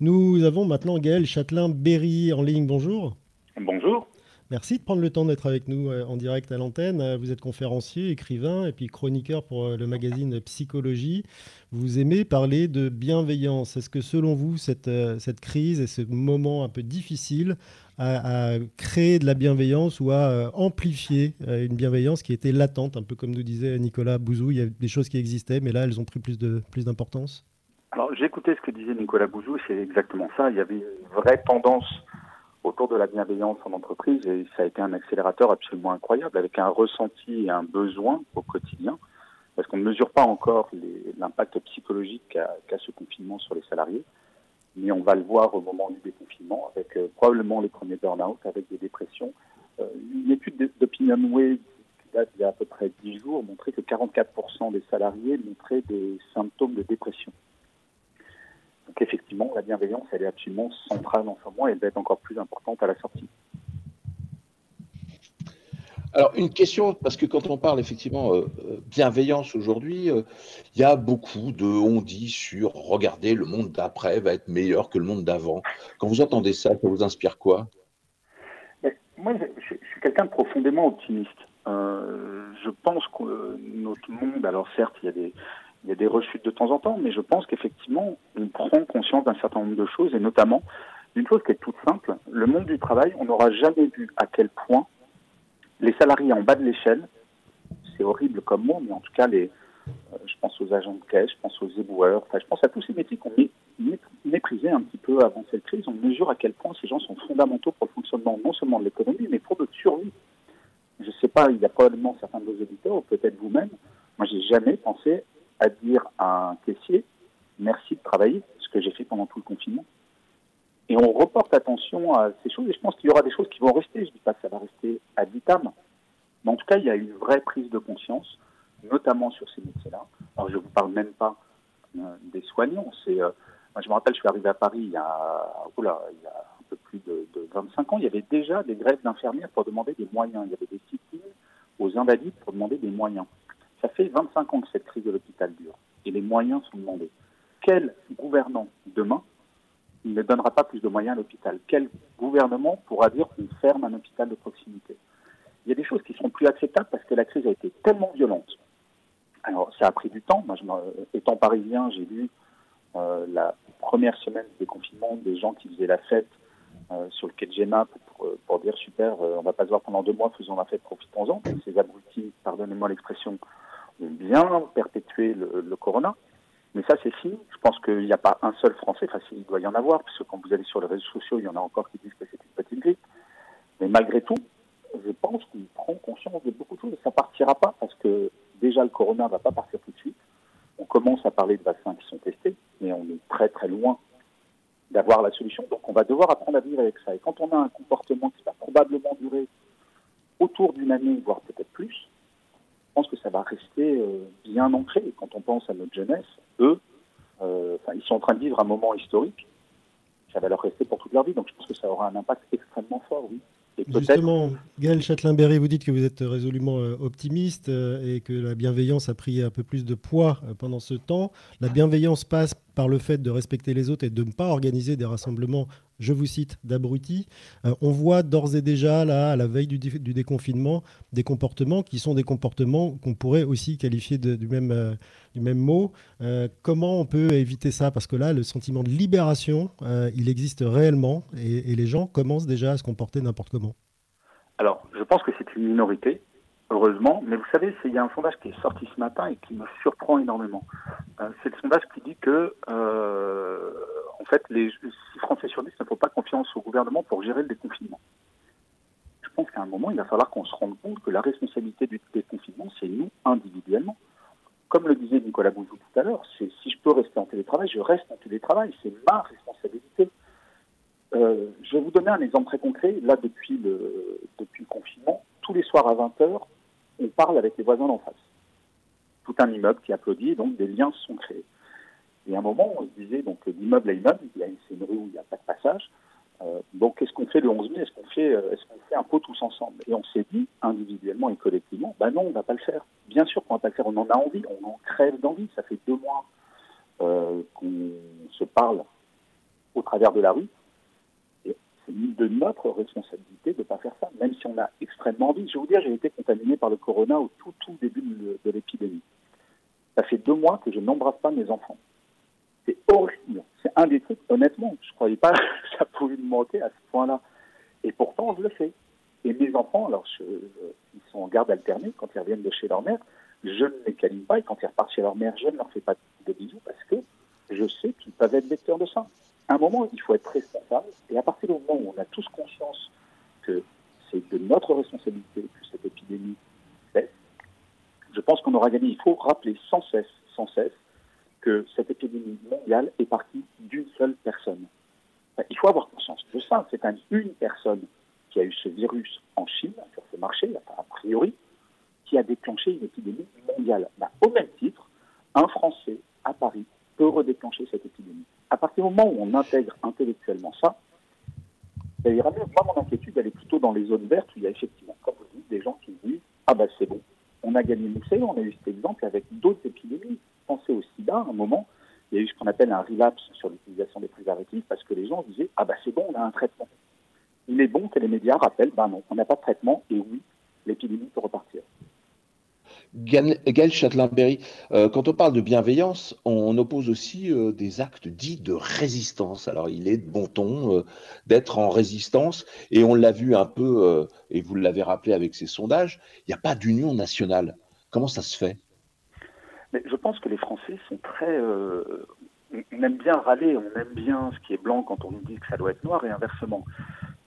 Nous avons maintenant Gaël Châtelain-Berry en ligne. Bonjour. Bonjour. Merci de prendre le temps d'être avec nous euh, en direct à l'antenne. Euh, vous êtes conférencier, écrivain et puis chroniqueur pour euh, le magazine Psychologie. Vous aimez parler de bienveillance. Est-ce que selon vous, cette, cette crise et ce moment un peu difficile a, a créé de la bienveillance ou a amplifié une bienveillance qui était latente, un peu comme nous disait Nicolas Bouzou, il y a des choses qui existaient, mais là, elles ont pris plus d'importance plus Alors, écouté ce que disait Nicolas Bouzou, c'est exactement ça. Il y avait une vraie tendance autour de la bienveillance en entreprise et ça a été un accélérateur absolument incroyable avec un ressenti et un besoin au quotidien parce qu'on ne mesure pas encore l'impact psychologique qu'a qu ce confinement sur les salariés, mais on va le voir au moment du déconfinement avec euh, probablement les premiers burn-out, avec des dépressions. Euh, une étude d'OpinionWay qui date d'il y a à peu près 10 jours montrait que 44% des salariés montraient des symptômes de dépression. Donc effectivement, la bienveillance, elle est absolument centrale en ce moment et elle va être encore plus importante à la sortie. Alors, une question, parce que quand on parle effectivement euh, bienveillance aujourd'hui, il euh, y a beaucoup de on dit sur regardez, le monde d'après va être meilleur que le monde d'avant. Quand vous entendez ça, ça vous inspire quoi? Mais Moi, je, je, suis quelqu'un de profondément optimiste. Euh, je pense que notre monde, alors certes, il y a des, il y a des rechutes de temps en temps, mais je pense qu'effectivement, on prend conscience d'un certain nombre de choses, et notamment d'une chose qui est toute simple. Le monde du travail, on n'aura jamais vu à quel point les salariés en bas de l'échelle, c'est horrible comme mot, mais en tout cas, les, euh, je pense aux agents de caisse, je pense aux éboueurs, enfin, je pense à tous ces métiers qu'on méprisait un petit peu avant cette crise. On mesure à quel point ces gens sont fondamentaux pour le fonctionnement non seulement de l'économie, mais pour notre survie. Je ne sais pas, il y a probablement certains de vos auditeurs, ou peut-être vous-même, moi j'ai jamais pensé à dire à un caissier merci de travailler, ce que j'ai fait pendant tout le confinement. Et on reporte attention à ces choses, et je pense qu'il y aura des choses qui vont rester. Je ne dis pas que ça va rester à vitam, mais en tout cas, il y a une vraie prise de conscience, notamment sur ces métiers-là. Alors, je ne vous parle même pas euh, des soignants. C'est, euh, je me rappelle, je suis arrivé à Paris il y a, il y a un peu plus de, de 25 ans. Il y avait déjà des grèves d'infirmières pour demander des moyens. Il y avait des sit aux invalides pour demander des moyens. Ça fait 25 ans que cette crise de l'hôpital dure et les moyens sont demandés. Quel gouvernant demain ne donnera pas plus de moyens à l'hôpital? Quel gouvernement pourra dire qu'on ferme un hôpital de proximité? Il y a des choses qui seront plus acceptables parce que la crise a été tellement violente. Alors, ça a pris du temps. Moi, je, étant parisien, j'ai vu euh, la première semaine des confinements des gens qui faisaient la fête euh, sur le quai de Géma pour, dire super, euh, on va pas se voir pendant deux mois, faisons la fête, profitons-en. Ces abrutis, pardonnez-moi l'expression, bien perpétué le, corona. Mais ça, c'est fini. Je pense qu'il n'y a pas un seul Français, enfin, il doit y en avoir, parce que quand vous allez sur les réseaux sociaux, il y en a encore qui disent que c'est une petite grippe. Mais malgré tout, je pense qu'il prend conscience de beaucoup de choses. Ça partira pas parce que déjà le corona va pas partir tout de suite. On commence à parler de vaccins qui sont testés, mais on est très très loin d'avoir la solution. Donc on va devoir apprendre à vivre avec ça. Et quand on a un comportement qui va probablement durer autour d'une année, voire peut-être plus, je pense que ça va rester euh, bien ancré. Quand on pense à notre jeunesse, eux, euh, ils sont en train de vivre un moment historique. Ça va leur rester pour toute leur vie. Donc je pense que ça aura un impact extrêmement fort, oui. Justement, Gaël Châtelain-Berry, vous dites que vous êtes résolument euh, optimiste et que la bienveillance a pris un peu plus de poids pendant ce temps. La bienveillance passe par le fait de respecter les autres et de ne pas organiser des rassemblements, je vous cite, d'abrutis. on voit d'ores et déjà, là, à la veille du, déconfinement, des comportements qui sont des comportements qu'on pourrait aussi qualifier du, même, du même mot. comment on peut éviter ça? Parce que là, le sentiment de libération, il existe réellement et les gens commencent déjà à se comporter n'importe comment. Alors, je pense que c'est une minorité, heureusement, mais vous savez, il y a un sondage qui est sorti ce matin et qui me surprend énormément. Euh, c'est le sondage qui dit que, euh, en fait, les 6 Français sur 10 ne font pas confiance au gouvernement pour gérer le déconfinement. Je pense qu'à un moment, il va falloir qu'on se rende compte que la responsabilité du déconfinement, c'est nous individuellement. Comme le disait Nicolas Bouzou tout à l'heure, c'est si je peux rester en télétravail, je reste en télétravail. C'est ma responsabilité. Euh, je vais vous donner un exemple très concret. Là, depuis le, depuis le confinement, tous les soirs à 20h, on parle avec les voisins d'en face. Tout un immeuble qui applaudit, donc des liens se sont créés. Et à un moment, on se disait, donc d'immeuble à immeuble, a une rue où il n'y a pas de passage. Euh, donc, qu'est-ce qu'on fait le 11 mai? Est-ce qu'on fait, euh, qu'on fait un pot tous ensemble? Et on s'est dit, individuellement et collectivement, bah non, on ne va pas le faire. Bien sûr qu'on va pas le faire. On en a envie, on en crève d'envie. Ça fait deux mois euh, qu'on se parle au travers de la rue de notre responsabilité de ne pas faire ça, même si on a extrêmement envie. Je vais vous dire, j'ai été contaminé par le corona au tout, tout début de, l'épidémie. Ça fait deux mois que je n'embrasse pas mes enfants. C'est horrible. C'est un des trucs, honnêtement, je ne croyais pas que ça pouvait me manquer à ce point-là. Et pourtant, je le fais. Et mes enfants, alors, ils sont en garde alternée quand ils reviennent de chez leur mère. Je ne les câline pas et quand ils repartent chez leur mère, je ne leur fais pas de bisous parce que je sais qu'ils peuvent être vecteurs de ça à un moment, il faut être responsable. Et à partir du moment où on a tous conscience que c'est de notre responsabilité que cette épidémie cesse, je pense qu'on aura gagné. Il faut rappeler sans cesse, sans cesse, que cette épidémie mondiale est partie d'une seule personne. il faut avoir conscience de ça. C'est une personne qui a eu ce virus en Chine, sur ce marché, a priori, qui a déclenché une épidémie mondiale. Au même titre, un Français à Paris peut redéclencher cette épidémie à partir du moment où on intègre intellectuellement ça, ça ira mieux. Moi, mon inquiétude, elle est plutôt dans les zones vertes où il y a effectivement, comme vous dites, des gens qui disent Ah ben c'est bon, on a gagné le on a eu cet exemple avec d'autres épidémies. Pensez au sida, à un moment, il y a eu ce qu'on appelle un relapse sur l'utilisation des préservatifs parce que les gens disaient Ah ben c'est bon, on a un traitement. Il est bon que les médias rappellent Ben non, on n'a pas de traitement et oui, l'épidémie peut repartir. Gaël Châtelain-Berry, euh, quand on parle de bienveillance, on oppose aussi euh, des actes dits de résistance. Alors, il est de bon ton euh, d'être en résistance, et on l'a vu un peu, et vous l'avez rappelé avec ces sondages, il n'y a pas d'union nationale. Comment ça se fait? Je pense que les Français sont très... on aime bien râler, on aime bien ce qui est blanc quand on nous dit que ça doit être noir, et inversement.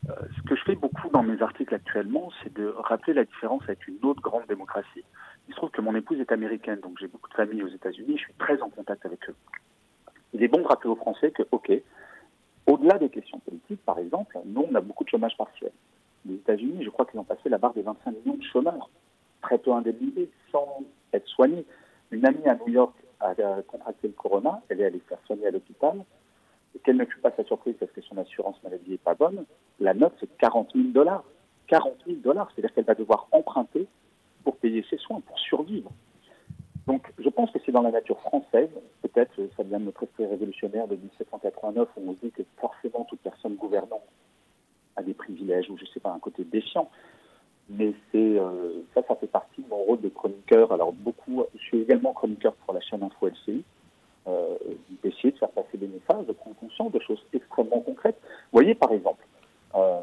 ce que je fais beaucoup dans mes articles actuellement, c'est de rappeler la différence avec une autre grande démocratie. Il se trouve que mon épouse est américaine, donc j'ai beaucoup de familles aux États-Unis, je suis très en contact avec eux. il est bon de rappeler aux Français que, OK, au-delà des questions politiques, par exemple, nous, on a beaucoup de chômage partiel. Les États-Unis, je crois qu'ils ont passé la barre des 25 millions de chômeurs, très peu indemnisés, sans être soignés. Une amie à New York a contracté le corona, elle est allée faire soigner à l'hôpital, et quelle ne fut pas sa surprise parce que son assurance maladie n'est pas bonne, la note c'est 40 000 dollars. 40 000 dollars, c'est-à-dire qu'elle va devoir emprunter pour payer ses soins, pour survivre. Donc je pense que c'est dans la nature française, peut-être ça vient de notre esprit révolutionnaire de 1789 où on se dit que forcément toute personne gouvernante a des privilèges ou je sais pas, un côté défiant. Mais euh, ça, ça fait partie de mon rôle de chroniqueur. Alors beaucoup, je suis également chroniqueur pour la chaîne Info LCI, euh, d'essayer de faire passer des messages, de prendre conscience de choses extrêmement concrètes. Vous voyez par exemple, euh,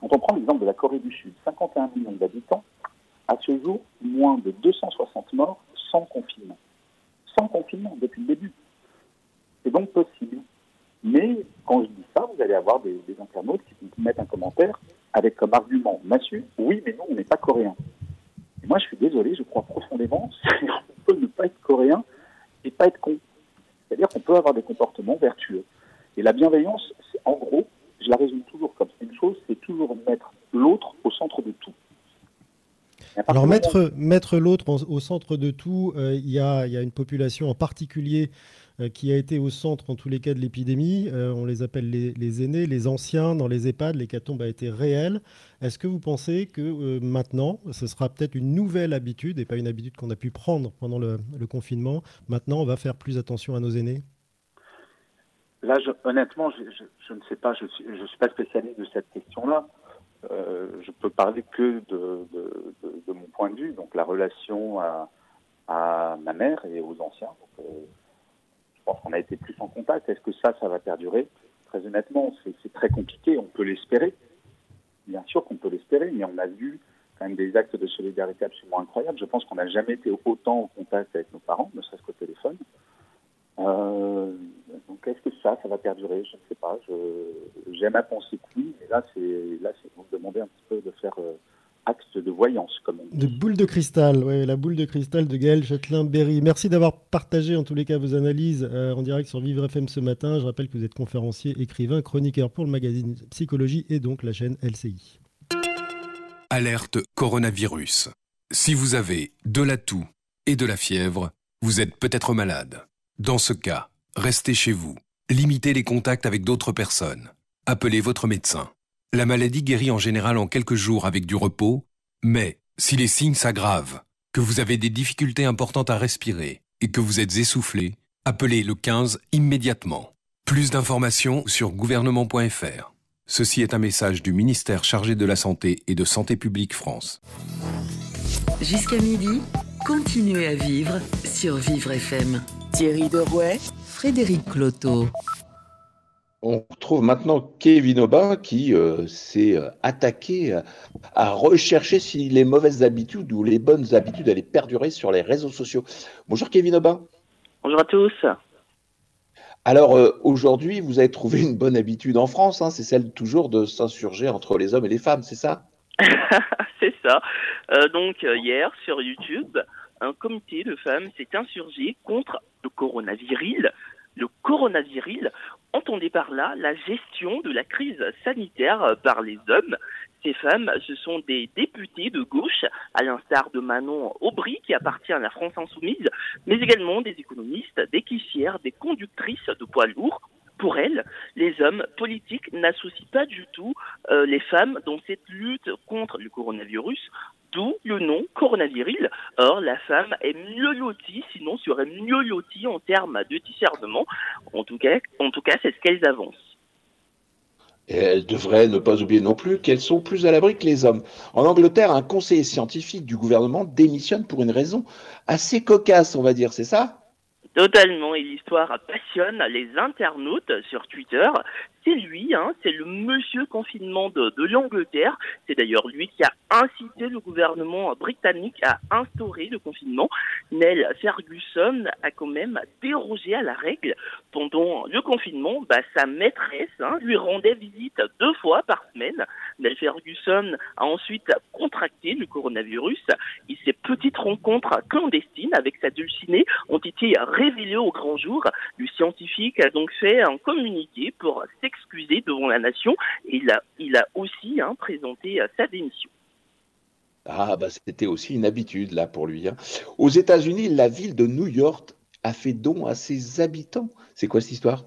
quand on prend l'exemple de la Corée du Sud, 51 millions d'habitants, à ce jour, moins de 260 morts sans confinement. Sans confinement depuis le début. C'est donc possible. Mais quand je dis ça, vous allez avoir des, internautes qui vous mettent un commentaire avec comme argument massue, oui, mais non, on n'est pas coréen. Et moi, je suis désolé, je crois profondément, on peut ne pas être coréen et pas être con. C'est-à-dire qu'on peut avoir des comportements vertueux. Et la bienveillance, en gros, je la résume toujours comme une chose, c'est toujours mettre l'autre au centre de tout. Alors mettre, mettre l'autre au centre de tout, euh, il y, a, une population en particulier euh, qui a été au centre en tous les cas de l'épidémie. Euh, on les appelle les, aînés, les anciens dans les EHPAD. L'hécatombe a été réelle. Est-ce que vous pensez que maintenant, ce sera peut-être une nouvelle habitude et pas une habitude qu'on a pu prendre pendant le, confinement? Maintenant, on va faire plus attention à nos aînés? Là, honnêtement, je, ne sais pas, je ne suis, suis, pas spécialiste de cette question-là. Euh, je peux parler que de, mon point de vue, donc la relation à, ma mère et aux anciens. Euh, je pense qu'on a été plus en contact. Est-ce que ça, ça va perdurer? Très honnêtement, c'est très compliqué. On peut l'espérer. Bien sûr qu'on peut l'espérer, mais on a vu quand même des actes de solidarité absolument incroyables. Je pense qu'on n'a jamais été autant en contact avec nos parents, ne serait-ce qu'au téléphone. Euh, donc est-ce que ça, ça va perdurer? Je ne sais pas. J'aime à penser que oui, mais là, c'est là, c'est demander un petit peu de faire euh, acte de voyance, comme on dit. De boule de cristal, oui, la boule de cristal de Gaël Châtelain-Berry. Merci d'avoir partagé en tous les cas vos analyses euh, en direct sur Vivre FM ce matin. Je rappelle que vous êtes conférencier, écrivain, chroniqueur pour le magazine Psychologie et donc la chaîne LCI. Alerte coronavirus. Si vous avez de la toux et de la fièvre, vous êtes peut-être malade. Dans ce cas, restez chez vous. Limitez les contacts avec d'autres personnes. Appelez votre médecin. La maladie guérit en général en quelques jours avec du repos, mais si les signes s'aggravent, que vous avez des difficultés importantes à respirer et que vous êtes essoufflé, appelez le 15 immédiatement. Plus d'informations sur gouvernement.fr. Ceci est un message du ministère chargé de la Santé et de Santé publique France. Jusqu'à midi, continuez à vivre sur Vivre FM. Thierry Derouet, Frédéric Cloteau. On retrouve maintenant Kevin Aubin qui euh, s'est euh, attaqué à, rechercher si les mauvaises habitudes ou les bonnes habitudes allaient perdurer sur les réseaux sociaux. Bonjour Kevin Aubin. Bonjour à tous. Alors euh, aujourd'hui, vous avez trouvé une bonne habitude en France, hein, c'est celle toujours de s'insurger entre les hommes et les femmes, c'est ça? C'est ça. donc hier sur YouTube, un comité de femmes s'est insurgé contre le coronavirus. Le coronavirus, entendez par là la gestion de la crise sanitaire par les hommes. Ces femmes, ce sont des députés de gauche, à l'instar de Manon Aubry, qui appartient à la France Insoumise, mais également des économistes, des caissières, des conductrices de poids lourds, pour elles, les hommes politiques n'associent pas du tout euh, les femmes dans cette lutte contre le coronavirus, d'où le nom coronavirus. Or, la femme est mieux lotie, sinon serait mieux lotie en termes de discernement. En tout cas, en tout cas c'est ce qu'elles avancent. Et elles devraient ne pas oublier non plus qu'elles sont plus à l'abri que les hommes. En Angleterre, un conseiller scientifique du gouvernement démissionne pour une raison assez cocasse, on va dire, c'est ça? Totalement, et l'histoire passionne les internautes sur Twitter. C'est lui, hein, c'est le monsieur confinement de, l'Angleterre. C'est d'ailleurs lui qui a incité le gouvernement britannique à instaurer le confinement. Neil Ferguson a quand même dérogé à la règle. Pendant le confinement, bah, sa maîtresse hein, lui rendait visite deux fois par semaine. Neil Ferguson a ensuite contracté le coronavirus et ses petites rencontres clandestines avec sa dulcinée ont été révélées au grand jour. Le scientifique a donc fait un communiqué pour s'excuser devant la nation et il a, aussi hein, présenté sa démission. Ah, bah, c'était aussi une habitude là pour lui. Hein. Aux États-Unis, la ville de New York a fait don à ses habitants. C'est quoi cette histoire?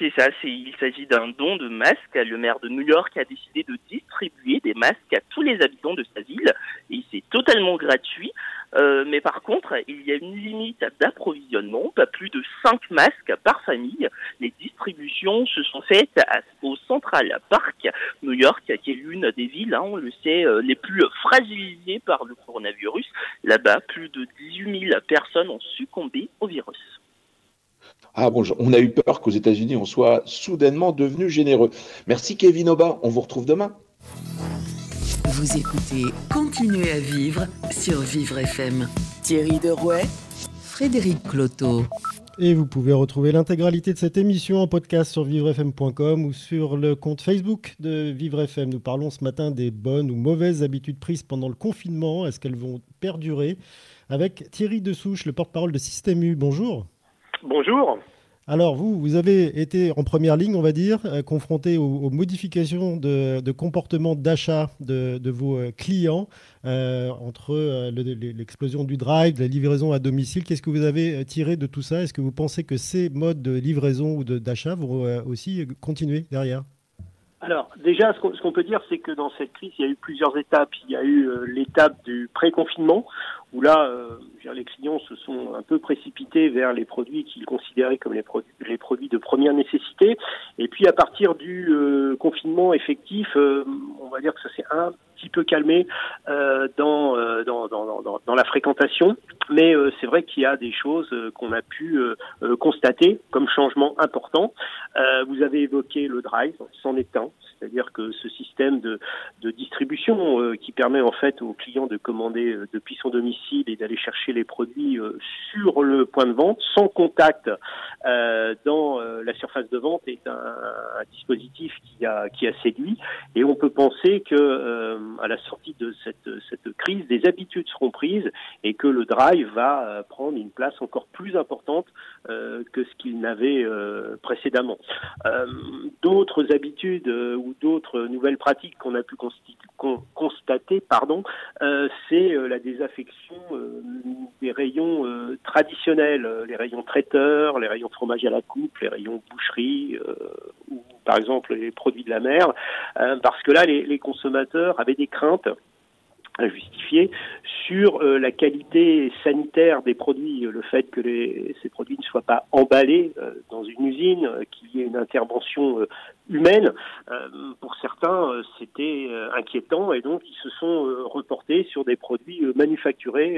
C'est ça, il s'agit d'un don de masques. Le maire de New York a décidé de distribuer des masques à tous les habitants de sa ville et c'est totalement gratuit. Euh, mais par contre, il y a une limite d'approvisionnement, pas plus de 5 masques par famille. Les distributions se sont faites au Central Park, New York, qui est l'une des villes, hein, on le sait, euh, les plus fragilisées par le coronavirus. Là-bas, plus de 18 000 personnes ont succombé au virus. Ah bon, on a eu peur qu'aux États-Unis, on soit soudainement devenu généreux. Merci Kevin Oba, on vous retrouve demain. Vous écoutez Continuez à vivre sur Vivre FM. Thierry Derouet, Frédéric Cloteau. Et vous pouvez retrouver l'intégralité de cette émission en podcast sur vivrefm.com ou sur le compte Facebook de Vivre FM. Nous parlons ce matin des bonnes ou mauvaises habitudes prises pendant le confinement. Est-ce qu'elles vont perdurer? Avec Thierry Dessouche, le porte-parole de Système U. Bonjour. Bonjour. Alors vous, vous avez été en première ligne, on va dire, euh, confronté aux, modifications de, comportement d'achat de, vos euh, clients euh, entre l'explosion du drive, la livraison à domicile. Qu'est-ce que vous avez tiré de tout ça? Est-ce que vous pensez que ces modes de livraison ou d'achat vont aussi continuer derrière? Alors déjà, ce qu'on peut dire, c'est que dans cette crise, il y a eu plusieurs étapes. Il y a eu l'étape du pré-confinement, où là, euh, les clients se sont un peu précipités vers les produits qu'ils considéraient comme les, produits, les produits de première nécessité. Et puis à partir du euh, confinement effectif, euh, on va dire que ça s'est un petit peu calmé dans, dans, dans, dans, la fréquentation. Mais c'est vrai qu'il y a des choses qu'on a pu constater comme changement important. vous avez évoqué le drive, c'en est un. C'est-à-dire que ce système de, de distribution qui permet en fait aux clients de commander depuis son domicile et d'aller chercher les produits euh, sur le point de vente, sans contact euh, dans euh, la surface de vente, est un, dispositif qui a, qui a séduit. Et on peut penser que à la sortie de cette, cette crise, des habitudes seront prises et que le drive va prendre une place encore plus importante que ce qu'il n'avait précédemment. d'autres habitudes ou d'autres nouvelles pratiques qu'on a pu constater, pardon, c'est la désaffection euh, des rayons euh, traditionnels, euh, les rayons traiteurs, les rayons fromage à la coupe, les rayons boucherie, ou par exemple les produits de la mer, parce que là, les consommateurs avaient des craintes justifié sur euh, la qualité sanitaire des produits, le fait que ces produits ne soient pas emballés euh, dans une usine, euh, qu'il y ait une intervention humaine. pour certains, c'était inquiétant et donc ils se sont reportés sur des produits manufacturés,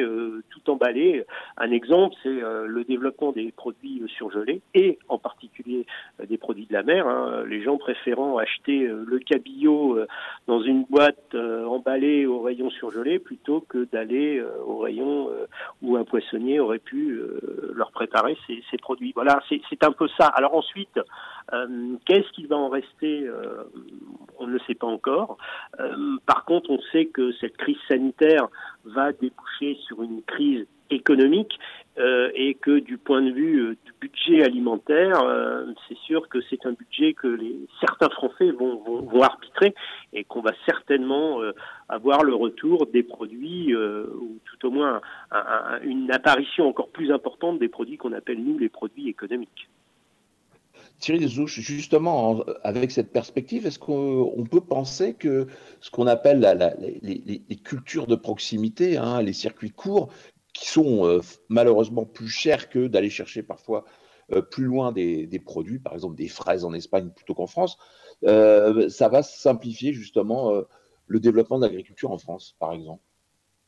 tout emballés. Un exemple, c'est le développement des produits surgelés et en particulier des produits de la mer. Hein. Les gens préférant acheter le cabillaud dans une boîte emballée au rayon surgelé plutôt que d'aller euh, au rayon euh, où un poissonnier aurait pu euh, leur préparer ces, produits. Voilà, c'est un peu ça. Alors ensuite, qu'est-ce qu'il va en rester On ne sait pas encore. par contre, on sait que cette crise sanitaire va déboucher sur une crise économique euh, et que du point de vue euh, du budget alimentaire, euh, c'est sûr que c'est un budget que certains Français vont, arbitrer et qu'on va certainement avoir le retour des produits, ou tout au moins une apparition encore plus importante des produits qu'on appelle nous les produits économiques. Thierry Desouches, justement, avec cette perspective, est-ce qu'on peut penser que ce qu'on appelle les, cultures de proximité, hein, les circuits courts, qui sont euh, malheureusement plus chers que d'aller chercher parfois euh, plus loin des, produits, par exemple des fraises en Espagne plutôt qu'en France, euh, ça va simplifier justement le développement de l'agriculture en France, par exemple.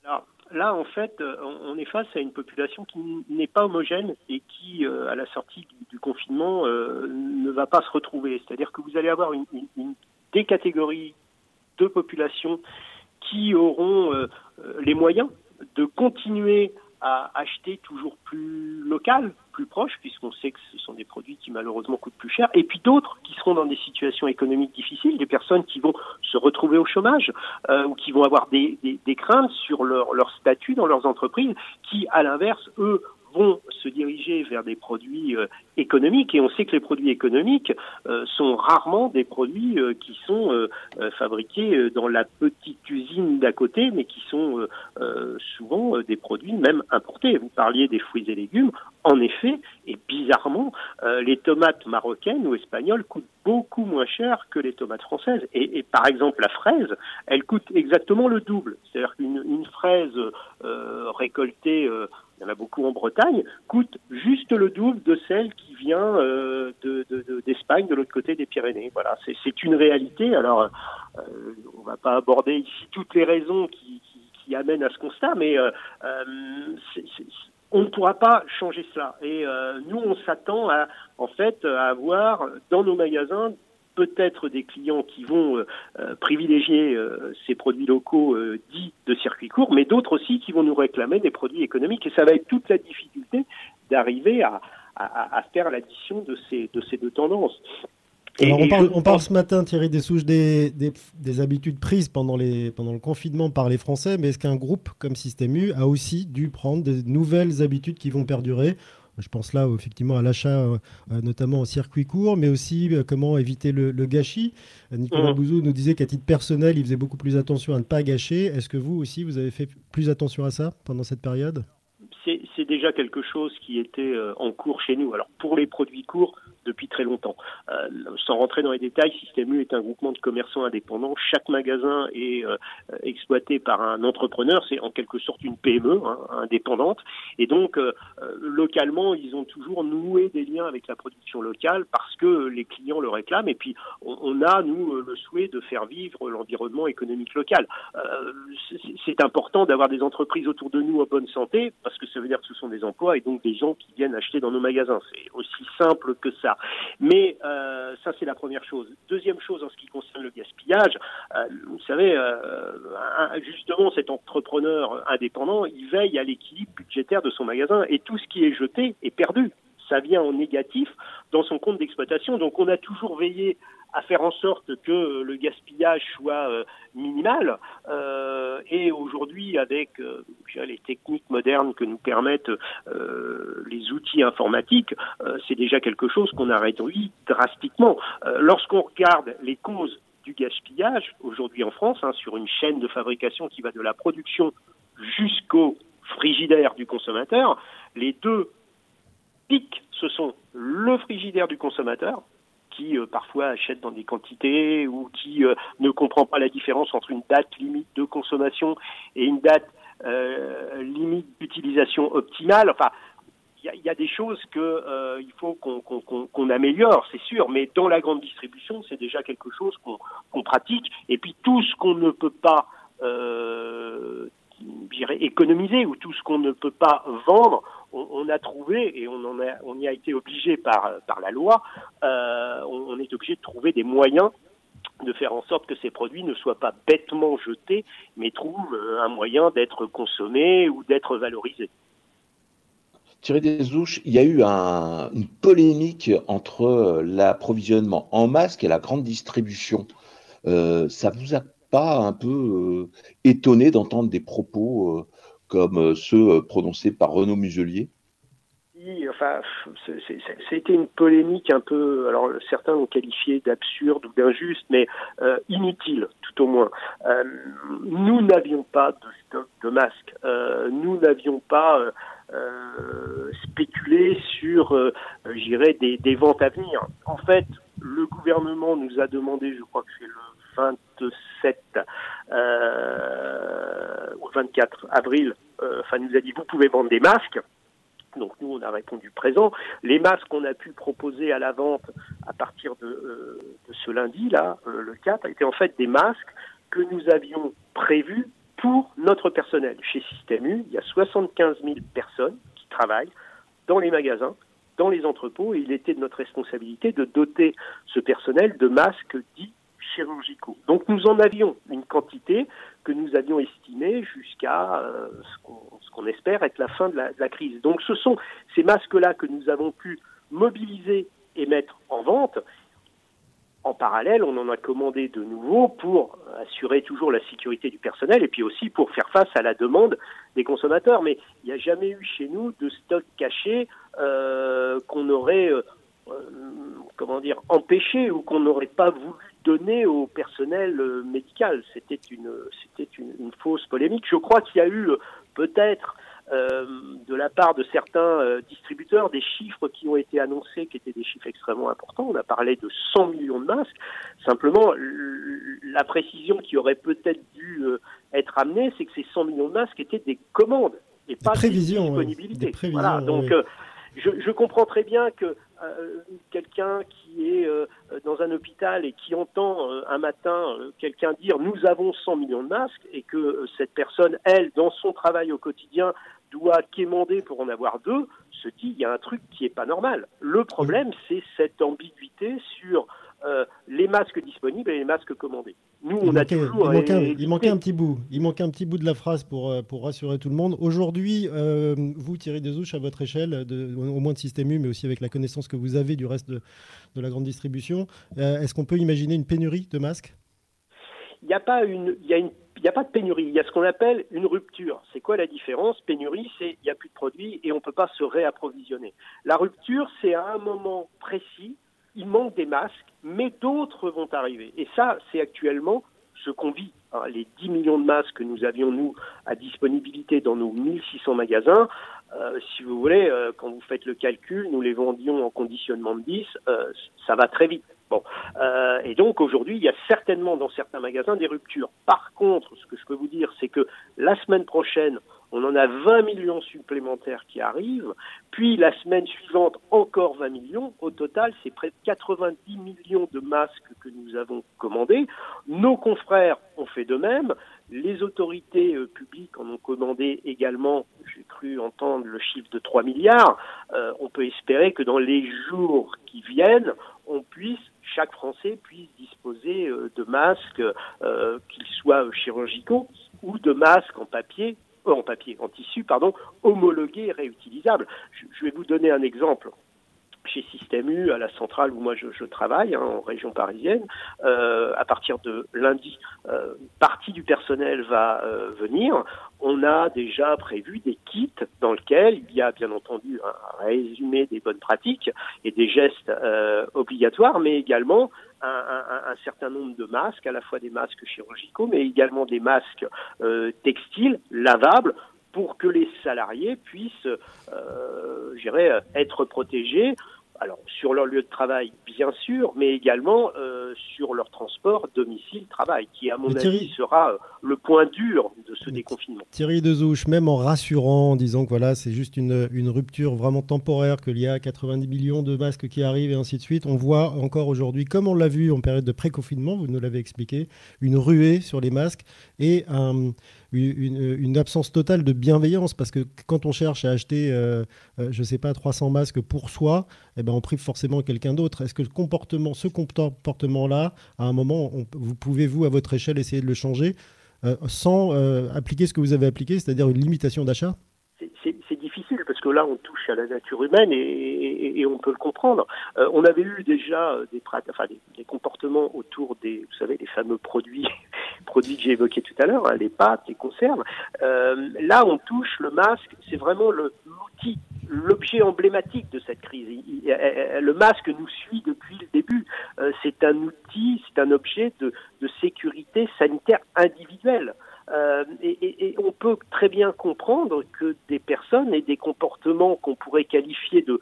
Alors, là, en fait, on est face à une population qui n'est pas homogène et qui, à la sortie du, confinement, ne va pas se retrouver. C'est-à-dire que vous allez avoir une, des catégories de population qui auront les moyens de continuer à acheter toujours plus local, plus proche, puisqu'on sait que ce sont des produits qui malheureusement coûtent plus cher, et puis d'autres qui seront dans des situations économiques difficiles, des personnes qui vont se retrouver au chômage euh, ou qui vont avoir des, des, des craintes sur leur, leur statut dans leurs entreprises, qui à l'inverse, eux, vont se diriger vers des produits euh, économiques et on sait que les produits économiques euh, sont rarement des produits euh, qui sont fabriqués dans la petite usine d'à côté mais qui sont souvent des produits même importés. Vous parliez des fruits et légumes. En effet, et bizarrement, les tomates marocaines ou espagnoles coûtent beaucoup moins cher que les tomates françaises. Et, par exemple, la fraise, elle coûte exactement le double. C'est-à-dire qu'une une fraise récoltée il y en a beaucoup en Bretagne, coûte juste le double de celle qui vient euh, d'Espagne, de, l'autre côté des Pyrénées. Voilà, c'est une réalité. Alors, euh, on va pas aborder ici toutes les raisons qui, amènent à ce constat, mais euh, on ne pourra pas changer cela. Et nous, on s'attend à, en fait, à avoir dans nos magasins peut-être des clients qui vont euh, euh, privilégier euh, ces produits locaux dits de circuit court, mais d'autres aussi qui vont nous réclamer des produits économiques. Et ça va être toute la difficulté d'arriver à, faire l'addition de ces, de ces deux tendances. on, parle, ce matin, Thierry Dessouches, des, des, habitudes prises pendant, les, pendant le confinement par les Français, mais est-ce qu'un groupe comme Système U a aussi dû prendre des nouvelles habitudes qui vont perdurer je pense là effectivement à l'achat, euh, euh, notamment au circuit court, mais aussi euh, comment éviter le, gâchis. Nicolas mmh. Bouzou nous disait qu'à titre personnel, il faisait beaucoup plus attention à ne pas gâcher. Est-ce que vous aussi, vous avez fait plus attention à ça pendant cette période? C'est déjà quelque chose qui était en cours chez nous. Alors pour les produits courts, depuis très longtemps. Euh, sans rentrer dans les détails, Système U est un groupement de commerçants indépendants. Chaque magasin est euh, exploité par un entrepreneur. C'est en quelque sorte une PME hein, indépendante. Et donc, euh, localement, ils ont toujours noué des liens avec la production locale parce que les clients le réclament. Et puis, on, a, nous, le souhait de faire vivre l'environnement économique local. c'est important d'avoir des entreprises autour de nous en bonne santé parce que ça veut dire que ce sont des emplois et donc des gens qui viennent acheter dans nos magasins. C'est aussi simple que ça. Mais euh, ça, c'est la première chose. Deuxième chose, en ce qui concerne le gaspillage, euh, vous savez, euh, justement, cet entrepreneur indépendant, il veille à l'équilibre budgétaire de son magasin et tout ce qui est jeté est perdu ça vient en négatif dans son compte d'exploitation. Donc on a toujours veillé à faire en sorte que le gaspillage soit euh, minimal. Euh, et aujourd'hui, avec euh, les techniques modernes que nous permettent les outils informatiques, c'est déjà quelque chose qu'on a réduit drastiquement. Lorsqu'on regarde les causes du gaspillage aujourd'hui en France, hein, sur une chaîne de fabrication qui va de la production jusqu'au frigidaire du consommateur, les deux pics, ce sont le frigidaire du consommateur, qui euh, parfois achète dans des quantités ou qui euh, ne comprend pas la différence entre une date limite de consommation et une date euh, limite d'utilisation optimale. Enfin, il y, a des choses que il faut qu'on améliore, c'est sûr, mais dans la grande distribution, c'est déjà quelque chose qu'on pratique. Et puis tout ce qu'on ne peut pas économiser ou tout ce qu'on ne peut pas vendre, on, a trouvé, et on, a, y a été obligé par, la loi, euh, on, est obligé de trouver des moyens de faire en sorte que ces produits ne soient pas bêtement jetés, mais trouvent euh, un moyen d'être consommés ou d'être valorisés. Thierry Desouches, il y a eu une polémique entre l'approvisionnement en masque et la grande distribution. Euh, ça vous a pas un peu étonné d'entendre des propos comme euh, ceux euh, prononcés par Renaud Muselier oui, enfin, c'était une polémique un peu, alors certains l'ont qualifié d'absurde ou d'injuste, mais euh, inutile tout au moins. nous n'avions pas de stock de masques, nous n'avions pas spéculé sur, j'irais, des, des, ventes à venir. En fait, le gouvernement nous a demandé, je crois que c'est le 27 euh, ou 24 avril, euh, enfin nous a dit vous pouvez vendre des masques. Donc nous, on a répondu présent. Les masques qu'on a pu proposer à la vente à partir de, euh, ce lundi, là, le 4, étaient en fait des masques que nous avions prévus pour notre personnel. Chez Système U, il y a 75 000 personnes qui travaillent dans les magasins, dans les entrepôts, et il était de notre responsabilité de doter ce personnel de masques dits chirurgicaux. Donc nous en avions une quantité que nous avions estimée jusqu'à euh, ce qu'on espère être la fin de la, crise. Donc ce sont ces masques-là que nous avons pu mobiliser et mettre en vente. En parallèle, on en a commandé de nouveaux pour assurer toujours la sécurité du personnel et puis aussi pour faire face à la demande des consommateurs. Mais il n'y a jamais eu chez nous de stock caché euh, qu'on aurait, euh, comment dire, empêché ou qu'on n'aurait pas voulu donner au personnel euh, médical. C'était une, c'était une, une, fausse polémique. Je crois qu'il y a eu euh, peut-être euh, de la part de certains euh, distributeurs des chiffres qui ont été annoncés, qui étaient des chiffres extrêmement importants. On a parlé de 100 millions de masques. Simplement, la précision qui aurait peut-être dû euh, être amenée, c'est que ces 100 millions de masques étaient des commandes et pas des, disponibilités. Des voilà. Donc, oui. Je, je, comprends très bien que euh, quelqu'un qui est euh, dans un hôpital et qui entend euh, un matin quelqu'un dire nous avons 100 millions de masques et que cette personne, elle, dans son travail au quotidien, doit quémander pour en avoir deux, se dit il y a un truc qui est pas normal. Le problème, c'est cette ambiguïté sur euh, les masques disponibles et les masques commandés. Nous, il on manquait, a toujours. Il manquait, un, il manquait, un, petit bout. Il manquait un petit bout de la phrase pour, euh, pour rassurer tout le monde. Aujourd'hui, euh, vous, Thierry Dezouche, à votre échelle, de, au moins de Système U, mais aussi avec la connaissance que vous avez du reste de, de la grande distribution, euh, est-ce qu'on peut imaginer une pénurie de masques? Il n'y a pas une. Il y a une il n'y a pas de pénurie, il y a ce qu'on appelle une rupture. C'est quoi la différence? Pénurie, c'est il n'y a plus de produits et on ne peut pas se réapprovisionner. La rupture, c'est à un moment précis, il manque des masques, mais d'autres vont arriver. Et ça, c'est actuellement ce qu'on vit. Alors, les 10 millions de masques que nous avions, nous, à disponibilité dans nos 1600 magasins, euh, si vous voulez, euh, quand vous faites le calcul, nous les vendions en conditionnement de 10, euh, ça va très vite. Bon, et donc aujourd'hui, il y a certainement dans certains magasins des ruptures. Par contre, ce que je peux vous dire, c'est que la semaine prochaine, on en a 20 millions supplémentaires qui arrivent, puis la semaine suivante, encore 20 millions. Au total, c'est près de 90 millions de masques que nous avons commandés. Nos confrères ont fait de même. Les autorités euh, publiques en ont commandé également, j'ai cru entendre le chiffre de 3 milliards. Euh, on peut espérer que dans les jours qui viennent, chaque Français puisse disposer euh, de masques, qu'ils soient chirurgicaux ou de masques en papier, en papier, en tissu, pardon, réutilisables. Je, je vais vous donner un exemple chez Système U, à la centrale où moi je, travaille, hein, en région parisienne, euh, à partir de lundi, euh, partie du personnel va euh, venir. On a déjà prévu des kits dans lesquels il y a bien entendu un résumé des bonnes pratiques et des gestes obligatoires, mais également un, certain nombre de masques, à la fois des masques chirurgicaux, mais également des masques textiles, lavables, pour que les salariés puissent, euh, être protégés alors sur leur lieu de travail, bien sûr, mais également euh, sur leur transport domicile-travail, qui à mon mais avis Thierry... sera euh, le point dur de ce mais déconfinement. Thierry Dezouche, même en rassurant, en disant que voilà, c'est juste une, une, rupture vraiment temporaire, qu'il y a 90 millions de masques qui arrivent et ainsi de suite, on voit encore aujourd'hui, comme on l'a vu en période de pré-confinement, vous nous l'avez expliqué, une ruée sur les masques et un une, absence totale de bienveillance parce que quand on cherche à acheter, euh, euh, je sais pas, 300 masques pour soi, eh ben on prive forcément quelqu'un d'autre. Est-ce que le comportement, ce comportement-là, à un moment, vous pouvez-vous, à votre échelle, essayer de le changer euh, sans appliquer ce que vous avez appliqué, c'est-à-dire une limitation d'achat? C'est difficile parce que là on touche à la nature humaine et, et, et on peut le comprendre. Euh, on avait eu déjà des, enfin, des, des, comportements autour des, vous savez, des fameux produits, produits que j'ai évoqués tout à l'heure, hein, les pâtes, les conserves. Euh, là on touche le masque, c'est vraiment l'outil, l'objet emblématique de cette crise. Le masque nous suit depuis le début. Euh, c'est un outil, c'est un objet de, de sécurité sanitaire individuelle. Euh, et, on peut très bien comprendre que des personnes et des comportements qu'on pourrait qualifier de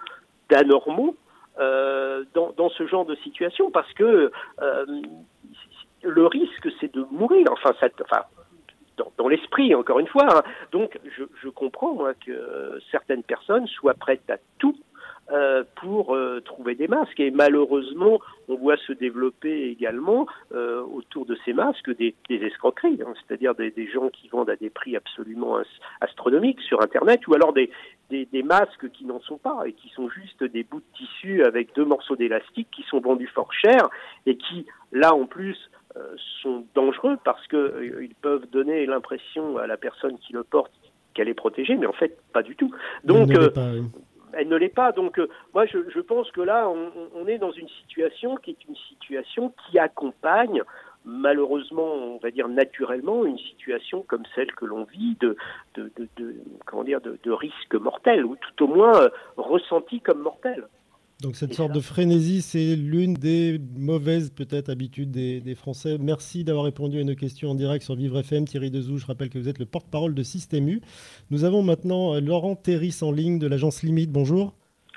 d'anormaux euh, dans, ce genre de situation, parce que euh, le risque c'est de mourir. Enfin, ça, enfin dans, l'esprit, encore une fois. Hein. Donc, je, comprends moi que certaines personnes soient prêtes à tout euh, pour euh, trouver des masques. Et malheureusement, on voit se développer également euh, autour de ces masques des, des escroqueries, hein, c'est-à-dire des, des, gens qui vendent à des prix absolument astronomiques sur Internet, ou alors des, des, des masques qui n'en sont pas et qui sont juste des bouts de tissu avec deux morceaux d'élastique qui sont vendus fort cher et qui, là en plus, sont dangereux parce que ils peuvent donner l'impression à la personne qui le porte qu'elle est protégée, mais en fait pas du tout. Donc elle ne l'est pas. Donc, euh, moi, je, pense que là, on, est dans une situation qui est une situation qui accompagne, malheureusement, on va dire naturellement, une situation comme celle que l'on vit de, comment dire, de, de risque mortel, ou tout au moins euh, ressenti comme mortel. Donc cette sorte de frénésie, c'est l'une des mauvaises peut-être habitudes des, Français. Merci d'avoir répondu à nos questions en direct sur Vivre FM. Thierry Dezou, je rappelle que vous êtes le porte-parole de Système U. Nous avons maintenant euh, Laurent Terris en ligne de l'agence Limite. Bonjour.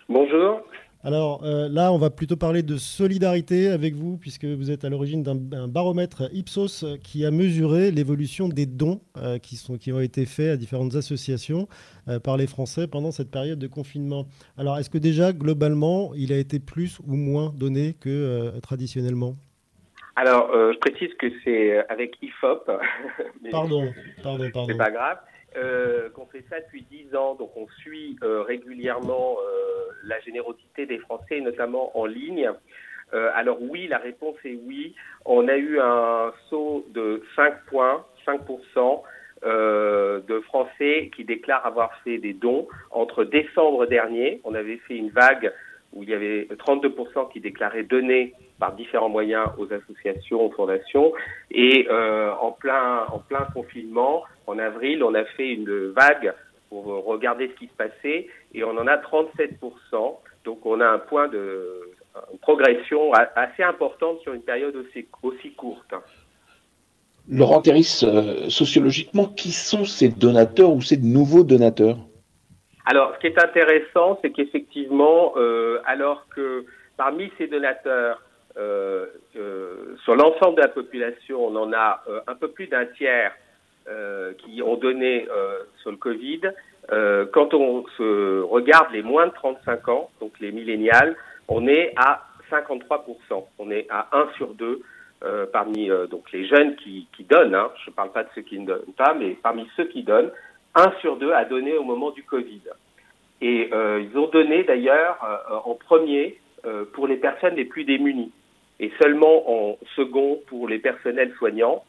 Bonjour. Alors euh, là, on va plutôt parler de solidarité avec vous, puisque vous êtes à l'origine d'un baromètre Ipsos qui a mesuré l'évolution des dons euh, qui, sont, qui ont été faits à différentes associations euh, par les Français pendant cette période de confinement. Alors, est-ce que déjà, globalement, il a été plus ou moins donné que traditionnellement? Alors, je précise que c'est avec IFOP. pardon, pardon, pardon. C'est pas grave euh, qu'on fait ça depuis dix ans, donc on suit euh, régulièrement euh, la générosité des Français, notamment en ligne. Alors oui, la réponse est oui. On a eu un saut de 5 points, 5% euh, de Français qui déclarent avoir fait des dons entre décembre dernier. On avait fait une vague où il y avait 32% qui déclaraient donner par différents moyens aux associations, aux fondations. Et euh, en, plein, en plein confinement, en avril, on a fait une vague pour regarder ce qui se passait et on en a 37%. Donc on a un point de une progression assez importante sur une période aussi, aussi courte. Laurent Terris, euh, sociologiquement, qui sont ces donateurs ou ces nouveaux donateurs? Alors, ce qui est intéressant, c'est qu'effectivement, euh, alors que parmi ces donateurs, euh, euh, sur l'ensemble de la population, on en a euh, un peu plus d'un tiers qui ont donné sur le Covid. quand on se regarde les moins de 35 ans, donc les millénials, on est à 53%. On est à 1 sur 2 parmi donc les jeunes qui, donnent. Hein. Je ne parle pas de ceux qui ne donnent pas, mais parmi ceux qui donnent, un sur deux a donné au moment du Covid. Et ils ont donné d'ailleurs en premier pour les personnes les plus démunies et seulement en second pour les personnels soignants.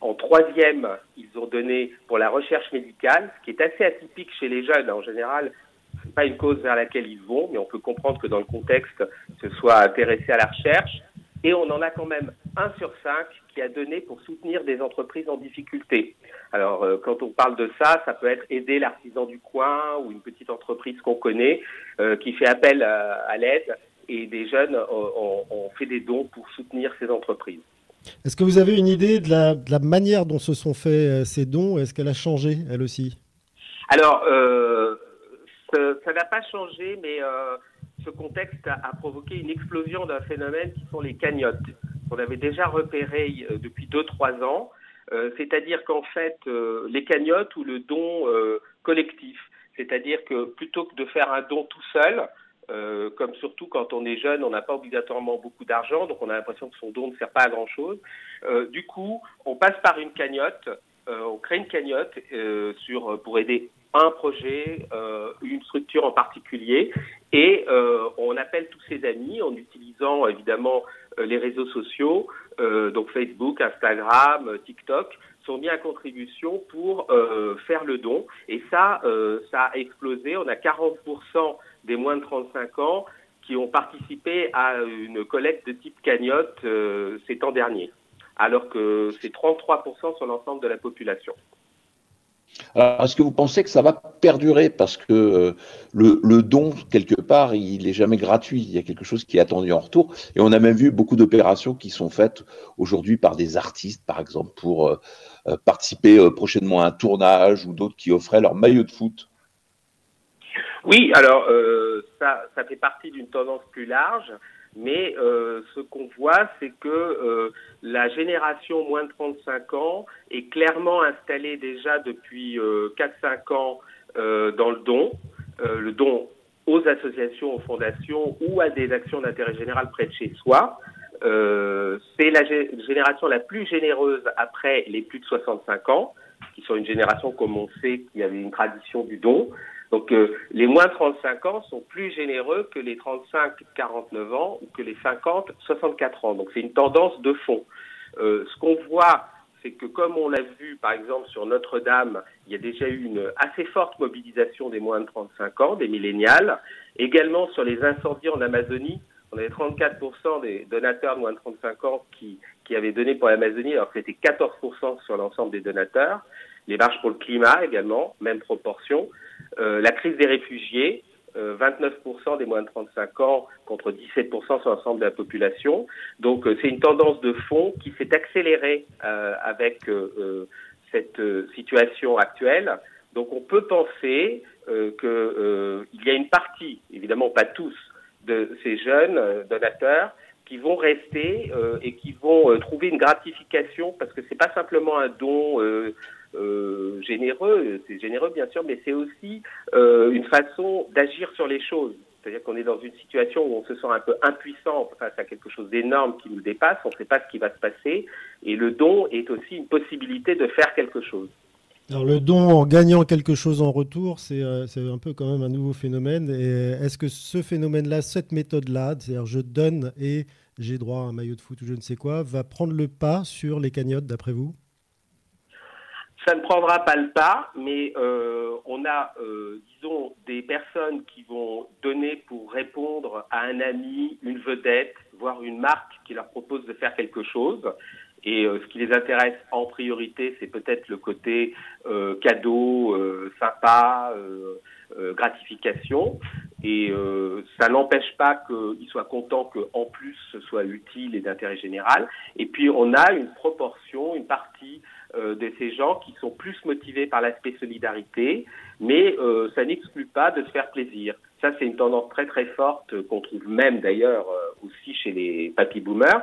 En troisième, ils ont donné pour la recherche médicale, ce qui est assez atypique chez les jeunes. En général, ce n'est pas une cause vers laquelle ils vont, mais on peut comprendre que dans le contexte, ce soit intéressé à la recherche. Et on en a quand même un sur cinq qui a donné pour soutenir des entreprises en difficulté. Alors, euh, quand on parle de ça, ça peut être aider l'artisan du coin ou une petite entreprise qu'on connaît euh, qui fait appel à, à l'aide et des jeunes ont, ont, fait des dons pour soutenir ces entreprises. Est-ce que vous avez une idée de la, de la manière dont se sont faits euh, ces dons Est-ce qu'elle a changé, elle aussi? Alors, euh, ça n'a pas changé, mais euh, ce contexte a, a provoqué une explosion d'un phénomène qui sont les cagnottes. On avait déjà repéré depuis 2-3 ans, euh, c'est-à-dire qu'en fait, les cagnottes ou le don collectif, c'est-à-dire que plutôt que de faire un don tout seul, euh, comme surtout quand on est jeune, on n'a pas obligatoirement beaucoup d'argent, donc on a l'impression que son don ne sert pas à grand-chose. Euh, du coup, on passe par une cagnotte, euh, on crée une cagnotte sur pour aider un projet, une structure en particulier, et on appelle tous ses amis en utilisant évidemment les réseaux sociaux, donc Facebook, Instagram, TikTok, sont mis à contribution pour euh, faire le don. Et ça, euh, ça a explosé. On a 40% des moins de 35 ans qui ont participé à une collecte de type cagnotte euh, ces temps derniers, alors que c'est 33% sur l'ensemble de la population. Alors, est-ce que vous pensez que ça va perdurer? Parce que euh, le, don, quelque part, il n'est jamais gratuit. Il y a quelque chose qui est attendu en retour. Et on a même vu beaucoup d'opérations qui sont faites aujourd'hui par des artistes, par exemple, pour participer euh, prochainement à un tournage ou d'autres qui offraient leur maillot de foot. Oui, alors euh, ça, fait partie d'une tendance plus large. Mais euh, ce qu'on voit, c'est que euh, la génération moins de 35 ans est clairement installée déjà depuis euh, 4-5 ans euh, dans le don. Euh, le don aux associations, aux fondations ou à des actions d'intérêt général près de chez soi. Euh, c'est la génération la plus généreuse après les plus de 65 ans, qui sont une génération, comme on sait, qui avait une tradition du don. Donc euh, les moins de 35 ans sont plus généreux que les 35-49 ans ou que les 50-64 ans. Donc c'est une tendance de fond. Euh, ce qu'on voit, c'est que comme on l'a vu par exemple sur Notre-Dame, il y a déjà eu une assez forte mobilisation des moins de 35 ans, des millénials. Également sur les incendies en Amazonie, on avait 34% des donateurs de moins de 35 ans qui, qui avaient donné pour l'Amazonie, alors que c'était 14% sur l'ensemble des donateurs. Les marches pour le climat également, même proportion. Euh, la crise des réfugiés, 29% euh, des moins de 35 ans contre 17% sur l'ensemble de la population. Donc euh, c'est une tendance de fond qui s'est accélérée avec cette situation actuelle. Donc on peut penser qu'il y a une partie, évidemment pas tous, de ces jeunes donateurs qui vont rester et qui vont trouver une gratification parce que c'est pas simplement un don euh, généreux, c'est généreux bien sûr, mais c'est aussi euh, une façon d'agir sur les choses. C'est-à-dire qu'on est dans une situation où on se sent un peu impuissant face à quelque chose d'énorme qui nous dépasse, on ne sait pas ce qui va se passer, et le don est aussi une possibilité de faire quelque chose. Le don en gagnant quelque chose en retour, c'est euh, un peu quand même un nouveau phénomène. Est-ce que ce phénomène-là, cette méthode-là, c'est-à-dire je donne et j'ai droit à un maillot de foot ou je ne sais quoi, va prendre le pas sur les cagnottes d'après vous? Ça ne prendra pas le pas, mais euh, on a, euh, disons, des personnes qui vont donner pour répondre à un ami, une vedette, voire une marque qui leur propose de faire quelque chose. Et euh, ce qui les intéresse en priorité, c'est peut-être le côté cadeau, sympa, gratification. Et ça n'empêche pas qu'ils soient contents qu'en plus ce soit utile et d'intérêt général. Et puis on a une proportion, une partie euh, de ces gens qui sont plus motivés par l'aspect solidarité, mais euh, ça n'exclut pas de se faire plaisir. Ça, c'est une tendance très très forte qu'on trouve même d'ailleurs euh, aussi chez les papy boomers,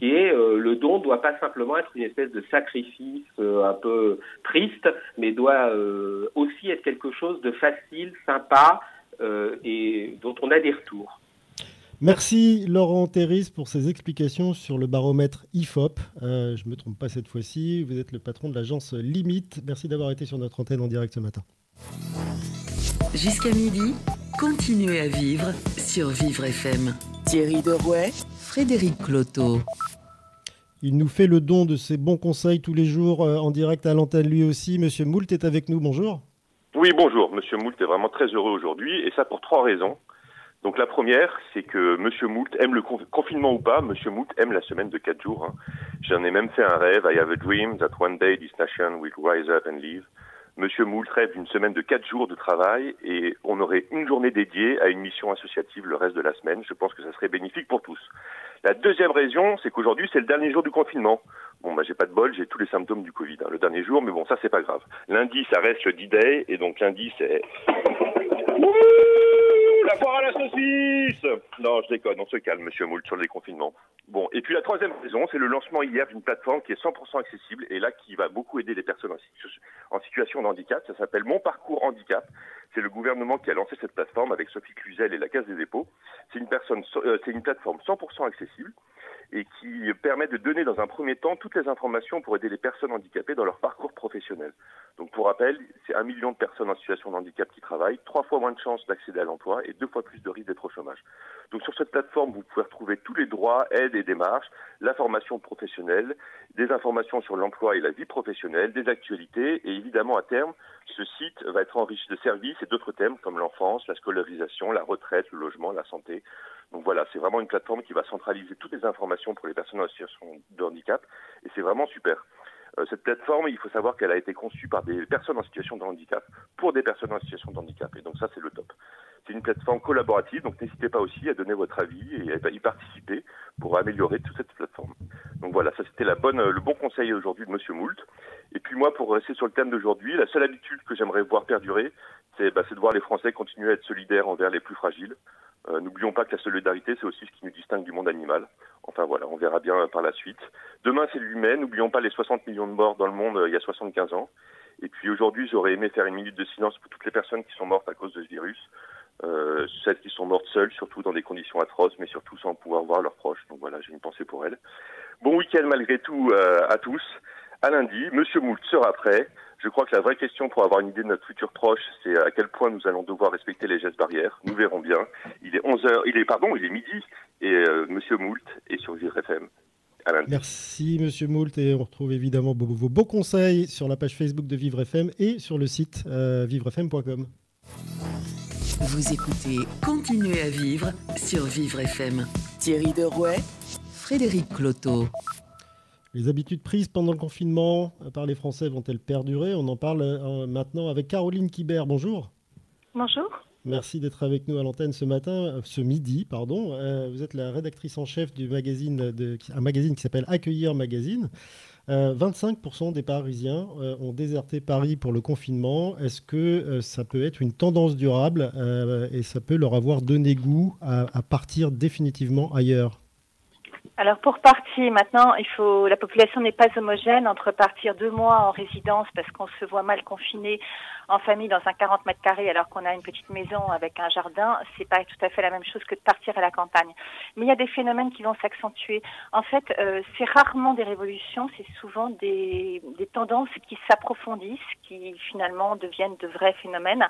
qui est le don ne doit pas simplement être une espèce de sacrifice un peu triste, mais doit aussi être quelque chose de facile, sympa et dont on a des retours. Merci Laurent Terris pour ces explications sur le baromètre IFOP. Euh, je ne me trompe pas cette fois-ci, vous êtes le patron de l'agence Limite. Merci d'avoir été sur notre antenne en direct ce matin. Jusqu'à midi, continuez à vivre sur Vivre FM. Thierry Derouet, Frédéric Cloteau. Il nous fait le don de ses bons conseils tous les jours euh, en direct à l'antenne lui aussi. Monsieur Moult est avec nous, bonjour. Oui, bonjour. Monsieur Moult est vraiment très heureux aujourd'hui et ça pour trois raisons. Donc la première, c'est que Monsieur Moult aime le confinement ou pas, Monsieur Moult aime la semaine de quatre jours. Hein. J'en ai même fait un rêve. I have a dream that one day this nation will rise up and live. Monsieur Moult rêve d'une semaine de quatre jours de travail et on aurait une journée dédiée à une mission associative le reste de la semaine. Je pense que ça serait bénéfique pour tous. La deuxième raison, c'est qu'aujourd'hui c'est le dernier jour du confinement. Bon, bah j'ai pas de bol, j'ai tous les symptômes du Covid hein, le dernier jour, mais bon, ça c'est pas grave. Lundi, ça reste le D-Day et donc lundi c'est la foire à la saucisse Non, je déconne, on se calme, monsieur Moult, sur le déconfinement. Bon, et puis la troisième raison, c'est le lancement hier d'une plateforme qui est 100% accessible et là qui va beaucoup aider les personnes en situation de handicap. Ça s'appelle Mon Parcours Handicap. C'est le gouvernement qui a lancé cette plateforme avec Sophie Cluzel et la Caisse des dépôts. C'est une, personne, euh, c'est une plateforme 100% accessible et qui permet de donner dans un premier temps toutes les informations pour aider les personnes handicapées dans leur parcours professionnel. Donc pour rappel, c'est un million de personnes en situation de handicap qui travaillent, trois fois moins de chances d'accéder à l'emploi et deux fois plus de risques d'être au chômage. Donc sur cette plateforme, vous pouvez retrouver tous les droits, aides et démarches, la formation professionnelle, des informations sur l'emploi et la vie professionnelle, des actualités et évidemment à terme, ce site va être enrichi de services et d'autres thèmes comme l'enfance, la scolarisation, la retraite, le logement, la santé. Donc voilà, c'est vraiment une plateforme qui va centraliser toutes les informations pour les personnes en situation de handicap et c'est vraiment super. Euh, cette plateforme, il faut savoir qu'elle a été conçue par des personnes en situation de handicap, pour des personnes en situation de handicap. Et donc ça, c'est le top. C'est une plateforme collaborative, donc n'hésitez pas aussi à donner votre avis et à y participer pour améliorer toute cette plateforme. Donc voilà, ça c'était la bonne, le bon conseil aujourd'hui de Monsieur Moult. Et puis moi, pour rester sur le thème d'aujourd'hui, la seule habitude que j'aimerais voir perdurer, c'est bah, de voir les Français continuer à être solidaires envers les plus fragiles. Euh, n'oublions pas que la solidarité, c'est aussi ce qui nous distingue du monde animal. Enfin voilà, on verra bien par la suite. Demain, c'est l'humain. N'oublions pas les 60 millions de morts dans le monde euh, il y a 75 ans. Et puis aujourd'hui, j'aurais aimé faire une minute de silence pour toutes les personnes qui sont mortes à cause de ce virus. euh, celles qui sont mortes seules, surtout dans des conditions atroces, mais surtout sans pouvoir voir leurs proches. Donc voilà, j'ai une pensée pour elles. Bon week-end malgré tout à tous. À lundi, Monsieur Moult sera prêt. Je crois que la vraie question pour avoir une idée de notre futur proche, c'est à quel point nous allons devoir respecter les gestes barrières. Nous verrons bien. Il est 11 heures, il est pardon, il est midi et euh, Monsieur Moult est sur Vivre FM. Merci Monsieur Moult et on retrouve évidemment vos, vos beaux conseils sur la page Facebook de Vivre FM et sur le site euh, vivrefm.com. Vous écoutez Continuez à vivre sur Vivre FM. Thierry Derouet, Frédéric Cloteau. Les habitudes prises pendant le confinement par les Français vont-elles perdurer? On en parle euh, maintenant avec Caroline Kibert. Bonjour. Bonjour. Merci d'être avec nous à l'antenne ce matin, euh, ce midi, pardon. Euh, vous êtes la rédactrice en chef du magazine, de, un magazine qui s'appelle Accueillir Magazine. Euh, 25% des Parisiens ont déserté Paris pour le confinement. Est-ce que ça peut être une tendance durable et ça peut leur avoir donné goût à, à partir définitivement ailleurs? Alors pour partie, maintenant, il faut la population n'est pas homogène entre partir deux mois en résidence parce qu'on se voit mal confiné en famille dans un 40 mètres carrés alors qu'on a une petite maison avec un jardin, c'est pas tout à fait la même chose que de partir à la campagne. Mais il y a des phénomènes qui vont s'accentuer. En fait, euh, c'est rarement des révolutions, c'est souvent des, des tendances qui s'approfondissent, qui finalement deviennent de vrais phénomènes.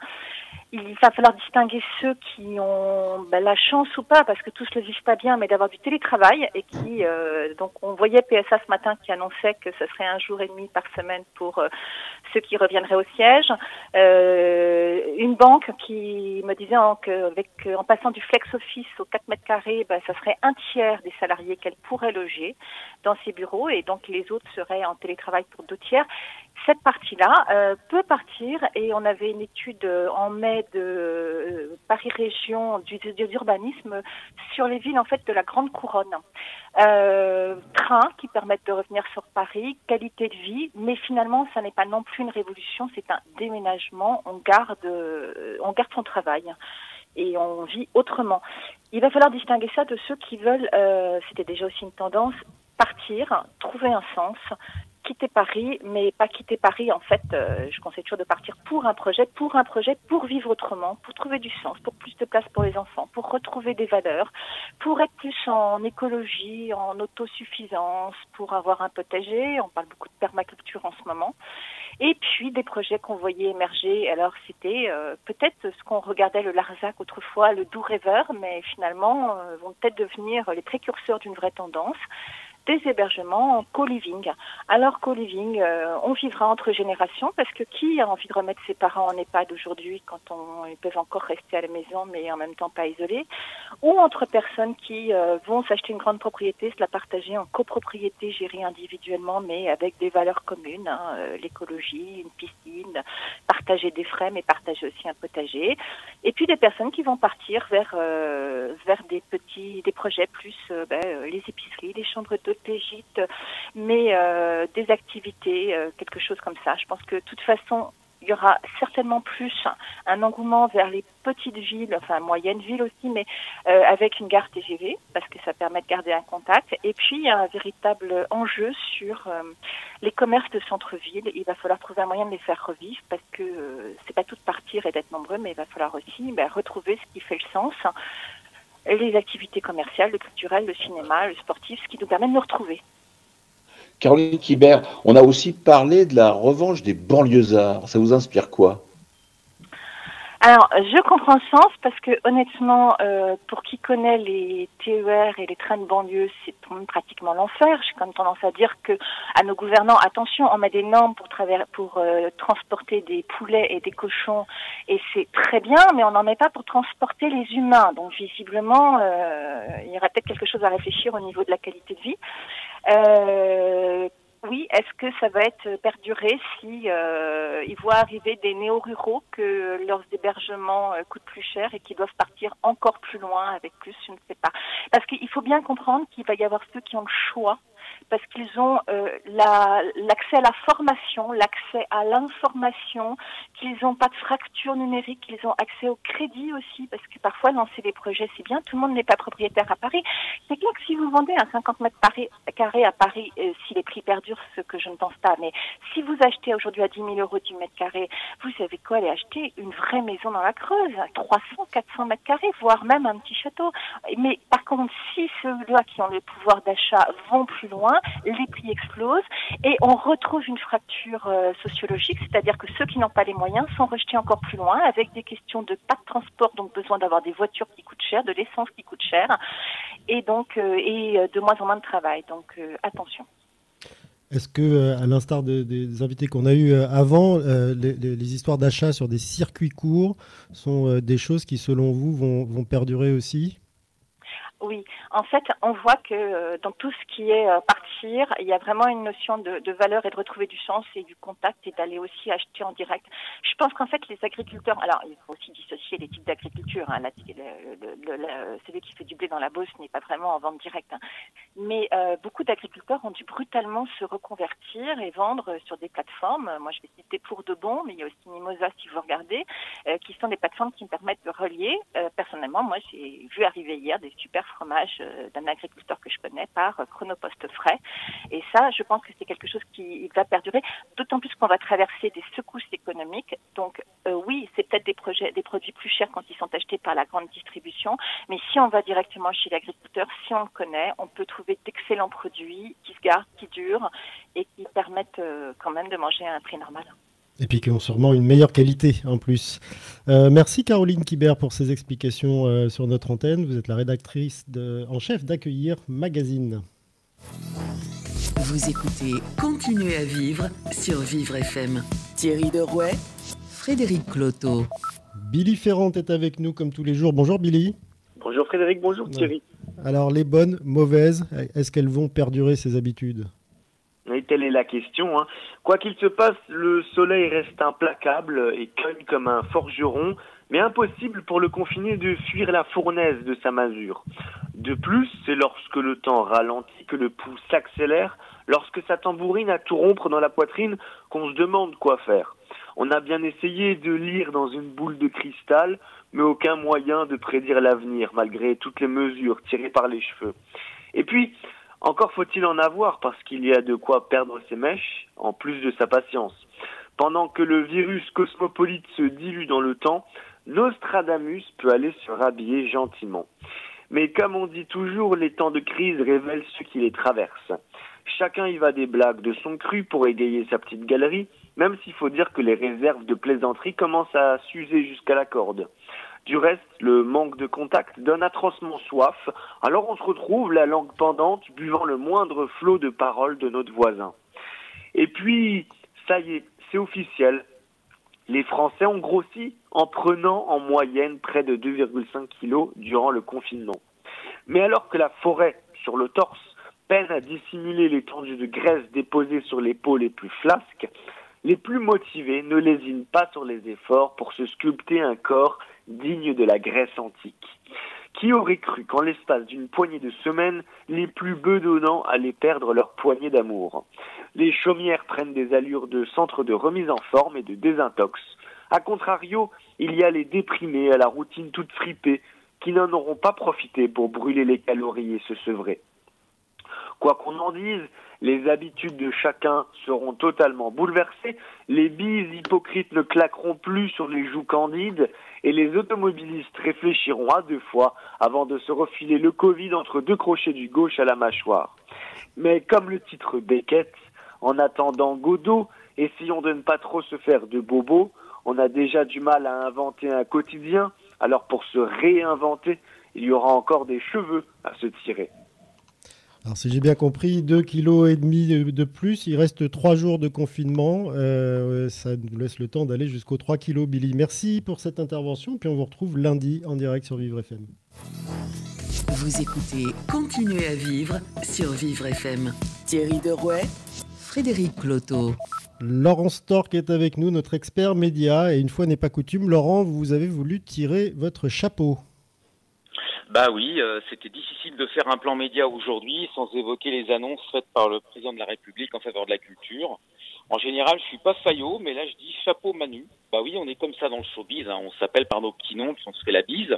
Il va falloir distinguer ceux qui ont ben, la chance ou pas, parce que tous le vivent pas bien, mais d'avoir du télétravail et qui, euh, donc, on voyait PSA ce matin qui annonçait que ce serait un jour et demi par semaine pour euh, ceux qui reviendraient au siège. Euh, une banque qui me disait que, en passant du flex office au 4 mètres carrés, ben, ça serait un tiers des salariés qu'elle pourrait loger dans ses bureaux et donc les autres seraient en télétravail pour deux tiers. Cette partie-là euh, peut partir et on avait une étude euh, en mai de euh, Paris Région d'urbanisme sur les villes en fait de la Grande Couronne. Trains qui permettent de revenir sur Paris, qualité de vie, mais finalement ça n'est pas non plus une révolution, c'est un déménagement. On garde, on garde son travail et on vit autrement. Il va falloir distinguer ça de ceux qui veulent, c'était déjà aussi une tendance, partir, trouver un sens, quitter Paris, mais pas quitter Paris. En fait, euh, je conseille toujours de partir pour un projet, pour un projet, pour vivre autrement, pour trouver du sens, pour plus de place pour les enfants, pour retrouver des valeurs, pour être plus en écologie, en autosuffisance, pour avoir un potager. On parle beaucoup de permaculture en ce moment. Et puis des projets qu'on voyait émerger. Alors c'était euh, peut-être ce qu'on regardait le Larzac autrefois, le doux rêveur, mais finalement euh, vont peut-être devenir les précurseurs d'une vraie tendance des hébergements en co-living. Alors co-living, euh, on vivra entre générations parce que qui a envie de remettre ses parents en EHPAD aujourd'hui quand on, ils peuvent encore rester à la maison mais en même temps pas isolés? Ou entre personnes qui euh, vont s'acheter une grande propriété, se la partager en copropriété gérée individuellement mais avec des valeurs communes, hein, euh, l'écologie, une piscine, partager des frais mais partager aussi un potager. Et puis des personnes qui vont partir vers vers des petits des projets plus ben, les épiceries, les chambres d'hôtes, mais euh, des activités, euh, quelque chose comme ça. Je pense que de toute façon il y aura certainement plus un engouement vers les petites villes, enfin moyennes villes aussi, mais euh, avec une gare TGV, parce que ça permet de garder un contact. Et puis, il y a un véritable enjeu sur les commerces de centre-ville. Il va falloir trouver un moyen de les faire revivre, parce que euh, c'est pas tout de partir et d'être nombreux, mais il va falloir aussi ben, retrouver ce qui fait le sens. Les activités commerciales, le culturel, le cinéma, le sportif, ce qui nous permet de nous retrouver. Caroline Kibert, on a aussi parlé de la revanche des banlieusards. Ça vous inspire quoi? Alors, je comprends le sens parce que honnêtement, euh, pour qui connaît les TER et les trains de banlieue, c'est pratiquement l'enfer. J'ai comme tendance à dire que à nos gouvernants, attention, on met des normes pour, travers, pour euh, transporter des poulets et des cochons, et c'est très bien, mais on n'en met pas pour transporter les humains. Donc visiblement, euh, il y aurait peut-être quelque chose à réfléchir au niveau de la qualité de vie. Euh, oui, est-ce que ça va être perduré si euh, ils voient arriver des néo-ruraux que leurs hébergements euh, coûtent plus cher et qui doivent partir encore plus loin avec plus, je ne sais pas. Parce qu'il faut bien comprendre qu'il va y avoir ceux qui ont le choix parce qu'ils ont euh, l'accès à la formation, l'accès à l'information, qu'ils n'ont pas de fracture numérique, qu'ils ont accès au crédit aussi, parce que parfois lancer des projets c'est bien, tout le monde n'est pas propriétaire à Paris. C'est clair que si vous vendez un 50 mètres carrés à Paris, euh, si les prix perdurent, ce que je ne pense pas, mais si vous achetez aujourd'hui à 10 000 euros du mètre carré, vous savez quoi aller acheter? Une vraie maison dans la Creuse, 300, 400 mètres carrés, voire même un petit château. Mais par contre, si ceux-là qui ont le pouvoir d'achat vont plus loin, les prix explosent et on retrouve une fracture euh, sociologique, c'est-à-dire que ceux qui n'ont pas les moyens sont rejetés encore plus loin avec des questions de pas de transport, donc besoin d'avoir des voitures qui coûtent cher, de l'essence qui coûte cher et donc euh, et euh, de moins en moins de travail. Donc attention. Est-ce que, à l'instar des invités qu'on a eus avant, les, histoires d'achat sur des circuits courts sont des choses qui, selon vous, vont perdurer aussi? Oui, en fait, on voit que euh, dans tout ce qui est euh, partir, il y a vraiment une notion de, de, valeur et de retrouver du sens et du contact et d'aller aussi acheter en direct. Je pense qu'en fait, les agriculteurs, alors il faut aussi dissocier les types d'agriculture. Hein, celui qui fait du blé dans la bosse n'est pas vraiment en vente directe, hein. mais euh, beaucoup d'agriculteurs ont dû brutalement se reconvertir et vendre sur des plateformes. Moi, je vais citer pour de bon, mais il y a aussi Mimosa si vous regardez, qui sont des plateformes qui me permettent de relier. personnellement, moi, j'ai vu arriver hier des super fromage euh, d'un agriculteur que je connais par euh, Chronopost Frais. Et ça, je pense que c'est quelque chose qui va perdurer, d'autant plus qu'on va traverser des secousses économiques. Donc euh, oui, c'est peut-être des des produits plus chers quand ils sont achetés par la grande distribution, mais si on va directement chez l'agriculteur, si on le connaît, on peut trouver d'excellents produits qui se gardent, qui durent et qui permettent quand même de manger à un prix normal. Et puis qui ont sûrement une meilleure qualité en plus. Euh, merci Caroline Kibert pour ces explications euh, sur notre antenne. Vous êtes la rédactrice en chef d'Accueillir Magazine. Vous écoutez Continuez à vivre sur Vivre FM. Thierry Derouet, Frédéric Cloteau. Billy Ferrand est avec nous comme tous les jours. Bonjour Billy. Bonjour Frédéric, bonjour Thierry. Alors les bonnes, mauvaises, est-ce qu'elles vont perdurer ces habitudes? Et telle est la question. Hein. Quoi qu'il se passe, le soleil reste implacable et cogne comme un forgeron, mais impossible pour le confiner de fuir la fournaise de sa masure. De plus, c'est lorsque le temps ralentit que le pouls s'accélère, lorsque sa tambourine a tout rompre dans la poitrine, qu'on se demande quoi faire. On a bien essayé de lire dans une boule de cristal, mais aucun moyen de prédire l'avenir, malgré toutes les mesures tirées par les cheveux. Et puis, encore faut-il en avoir parce qu'il y a de quoi perdre ses mèches, en plus de sa patience. Pendant que le virus cosmopolite se dilue dans le temps, Nostradamus peut aller se rhabiller gentiment. Mais comme on dit toujours, les temps de crise révèlent ceux qui les traversent. Chacun y va des blagues de son cru pour égayer sa petite galerie, même s'il faut dire que les réserves de plaisanterie commencent à s'user jusqu'à la corde. Du reste, le manque de contact donne atrocement soif, alors on se retrouve la langue pendante, buvant le moindre flot de paroles de notre voisin. Et puis, ça y est, c'est officiel. Les Français ont grossi en prenant en moyenne près de 2,5 kilos durant le confinement. Mais alors que la forêt sur le torse peine à dissimuler l'étendue de graisse déposée sur les peaux les plus flasques, les plus motivés ne lésinent pas sur les efforts pour se sculpter un corps digne de la Grèce antique. Qui aurait cru qu'en l'espace d'une poignée de semaines, les plus bedonnants allaient perdre leur poignée d'amour Les chaumières prennent des allures de centre de remise en forme et de désintox. A contrario, il y a les déprimés à la routine toute fripée qui n'en auront pas profité pour brûler les calories et se sevrer. Quoi qu'on en dise, les habitudes de chacun seront totalement bouleversées, les bises hypocrites ne claqueront plus sur les joues candides et les automobilistes réfléchiront à deux fois avant de se refiler le Covid entre deux crochets du gauche à la mâchoire. Mais comme le titre Beckett, en attendant Godot, essayons de ne pas trop se faire de bobos, on a déjà du mal à inventer un quotidien, alors pour se réinventer, il y aura encore des cheveux à se tirer. Alors si j'ai bien compris, 2,5 kg de plus, il reste 3 jours de confinement. Euh, ça nous laisse le temps d'aller jusqu'aux 3 kg, Billy. Merci pour cette intervention, puis on vous retrouve lundi en direct sur Vivre FM. Vous écoutez Continuez à vivre sur Vivre FM. Thierry Derouet, Frédéric Cloteau. Laurent Stork est avec nous, notre expert média. Et une fois n'est pas coutume, Laurent, vous avez voulu tirer votre chapeau. Bah oui, euh, c'était difficile de faire un plan média aujourd'hui sans évoquer les annonces faites par le président de la République en faveur de la culture. En général, je suis pas faillot, mais là je dis chapeau Manu. Bah oui, on est comme ça dans le showbiz, hein. on s'appelle par nos petits noms puis on se fait la bise.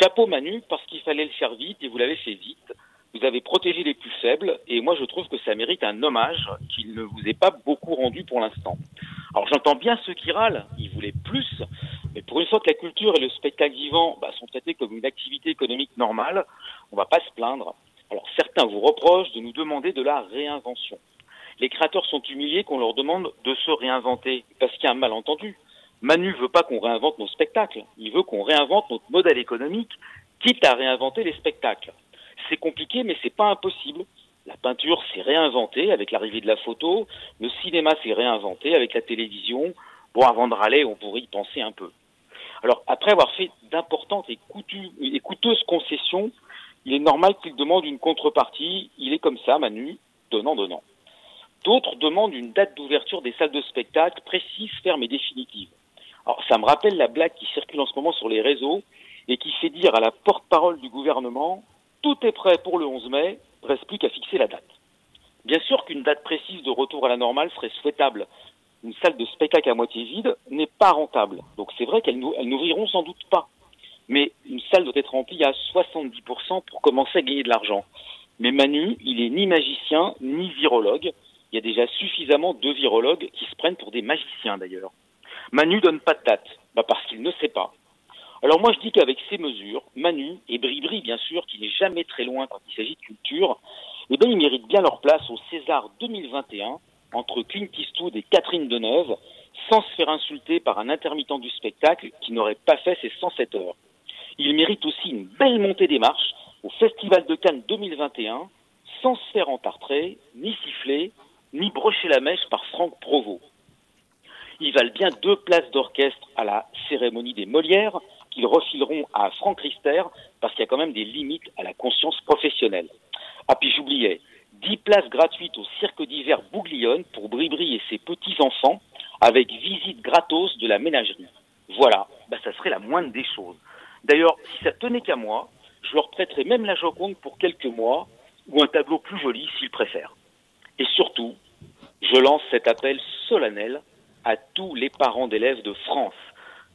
Chapeau Manu parce qu'il fallait le faire vite et vous l'avez fait vite. Vous avez protégé les plus faibles et moi je trouve que ça mérite un hommage qu'il ne vous est pas beaucoup rendu pour l'instant. Alors j'entends bien ceux qui râlent, ils voulaient plus, mais pour une fois la culture et le spectacle vivant bah, sont traités comme une activité économique normale, on va pas se plaindre. Alors certains vous reprochent de nous demander de la réinvention. Les créateurs sont humiliés qu'on leur demande de se réinventer parce qu'il y a un malentendu. Manu veut pas qu'on réinvente nos spectacles, il veut qu'on réinvente notre modèle économique, quitte à réinventer les spectacles. C'est compliqué, mais c'est pas impossible. La peinture s'est réinventée avec l'arrivée de la photo, le cinéma s'est réinventé avec la télévision. Bon, avant de râler, on pourrait y penser un peu. Alors, après avoir fait d'importantes et, et coûteuses concessions, il est normal qu'il demande une contrepartie. Il est comme ça, Manu, donnant, donnant. D'autres demandent une date d'ouverture des salles de spectacle précise, ferme et définitive. Alors, ça me rappelle la blague qui circule en ce moment sur les réseaux et qui fait dire à la porte-parole du gouvernement tout est prêt pour le 11 mai, reste plus qu'à fixer la date. Bien sûr qu'une date précise de retour à la normale serait souhaitable. Une salle de spectacle à moitié vide n'est pas rentable. Donc c'est vrai qu'elles n'ouvriront sans doute pas. Mais une salle doit être remplie à 70% pour commencer à gagner de l'argent. Mais Manu, il est ni magicien, ni virologue. Il y a déjà suffisamment de virologues qui se prennent pour des magiciens d'ailleurs. Manu donne pas de date, bah parce qu'il ne sait pas. Alors moi je dis qu'avec ces mesures, Manu et Bribri bien sûr, qui n'est jamais très loin quand il s'agit de culture, eh bien ils méritent bien leur place au César 2021 entre Clint Eastwood et Catherine Deneuve, sans se faire insulter par un intermittent du spectacle qui n'aurait pas fait ses 107 heures. Ils méritent aussi une belle montée des marches au Festival de Cannes 2021, sans se faire entartrer, ni siffler, ni brocher la mèche par Franck Provost. Ils valent bien deux places d'orchestre à la cérémonie des Molières, qu'ils refileront à Franck Rister parce qu'il y a quand même des limites à la conscience professionnelle. Ah puis j'oubliais, 10 places gratuites au cirque d'hiver Bouglione pour Bribri et ses petits-enfants avec visite gratos de la ménagerie. Voilà, bah ça serait la moindre des choses. D'ailleurs, si ça tenait qu'à moi, je leur prêterais même la Joconde pour quelques mois ou un tableau plus joli s'ils préfèrent. Et surtout, je lance cet appel solennel à tous les parents d'élèves de France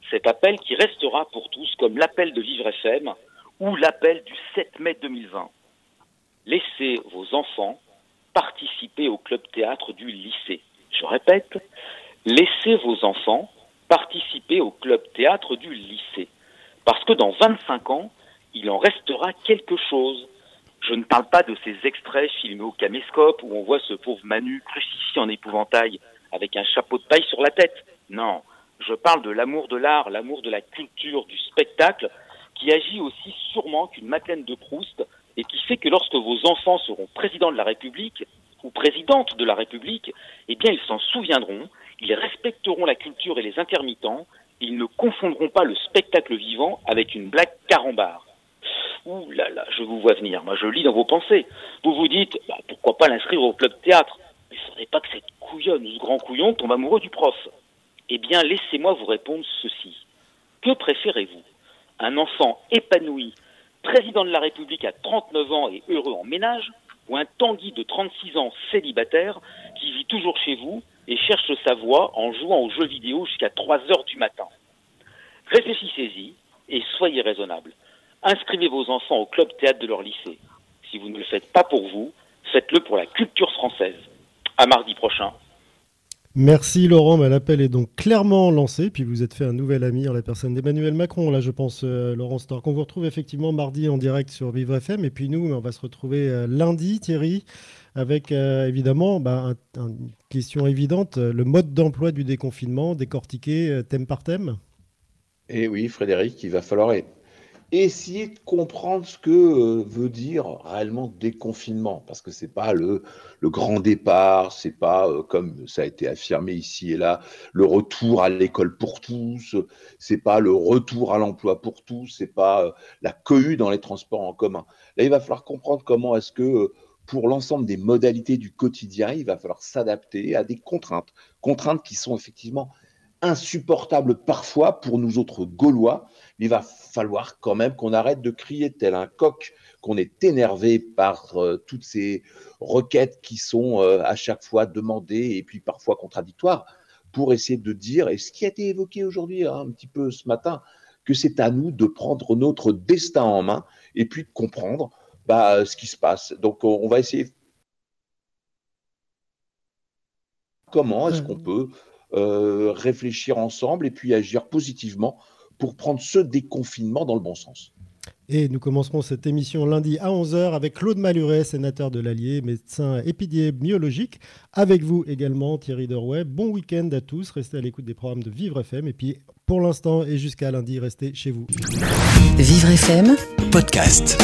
cet appel qui restera pour tous comme l'appel de Vivre FM ou l'appel du 7 mai 2020. Laissez vos enfants participer au club théâtre du lycée. Je répète, laissez vos enfants participer au club théâtre du lycée. Parce que dans 25 ans, il en restera quelque chose. Je ne parle pas de ces extraits filmés au caméscope où on voit ce pauvre Manu crucifié en épouvantail avec un chapeau de paille sur la tête. Non, je parle de l'amour de l'art, l'amour de la culture, du spectacle, qui agit aussi sûrement qu'une Madeleine de Proust et qui fait que lorsque vos enfants seront présidents de la République ou présidentes de la République, eh bien ils s'en souviendront, ils respecteront la culture et les intermittents, ils ne confondront pas le spectacle vivant avec une blague carambar. Ouh là là, je vous vois venir, moi je lis dans vos pensées. Vous vous dites, bah, pourquoi pas l'inscrire au club théâtre? Il ne faudrait pas que cette couillonne ou ce grand couillon tombe amoureux du prof. Eh bien, laissez-moi vous répondre ceci. Que préférez-vous? Un enfant épanoui, président de la République à 39 ans et heureux en ménage, ou un Tanguy de 36 ans célibataire qui vit toujours chez vous et cherche sa voie en jouant aux jeux vidéo jusqu'à 3 heures du matin? Réfléchissez-y et soyez raisonnable. Inscrivez vos enfants au club théâtre de leur lycée. Si vous ne le faites pas pour vous, faites-le pour la culture française. À mardi prochain Merci Laurent, l'appel est donc clairement lancé, puis vous êtes fait un nouvel ami en la personne d'Emmanuel Macron, là je pense euh, Laurent Stork. On vous retrouve effectivement mardi en direct sur Vivre FM, et puis nous on va se retrouver euh, lundi Thierry, avec euh, évidemment bah, une question évidente, le mode d'emploi du déconfinement, décortiqué thème par thème. Et eh oui Frédéric, il va falloir essayer de comprendre ce que euh, veut dire réellement déconfinement, parce que c'est pas le, grand départ, c'est pas euh, comme ça a été affirmé ici et là, le retour à l'école pour tous, c'est pas le retour à l'emploi pour tous, c'est pas euh, la cohue dans les transports en commun. Là, il va falloir comprendre comment est-ce que pour l'ensemble des modalités du quotidien, il va falloir s'adapter à des contraintes, contraintes qui sont effectivement insupportable parfois pour nous autres Gaulois. Il va falloir quand même qu'on arrête de crier tel un coq, qu'on est énervé par euh, toutes ces requêtes qui sont euh, à chaque fois demandées et puis parfois contradictoires, pour essayer de dire, et ce qui a été évoqué aujourd'hui hein, un petit peu ce matin, que c'est à nous de prendre notre destin en main et puis de comprendre bah, ce qui se passe. Donc on va essayer comment est-ce qu'on peut euh, réfléchir ensemble et puis agir positivement pour prendre ce déconfinement dans le bon sens. Et nous commencerons cette émission lundi à 11h avec Claude Maluret, sénateur de l'Allier, médecin épidémiologique. Avec vous également, Thierry Derouet. Bon week-end à tous. Restez à l'écoute des programmes de Vivre FM. Et puis, pour l'instant et jusqu'à lundi, restez chez vous. Vivre FM, podcast.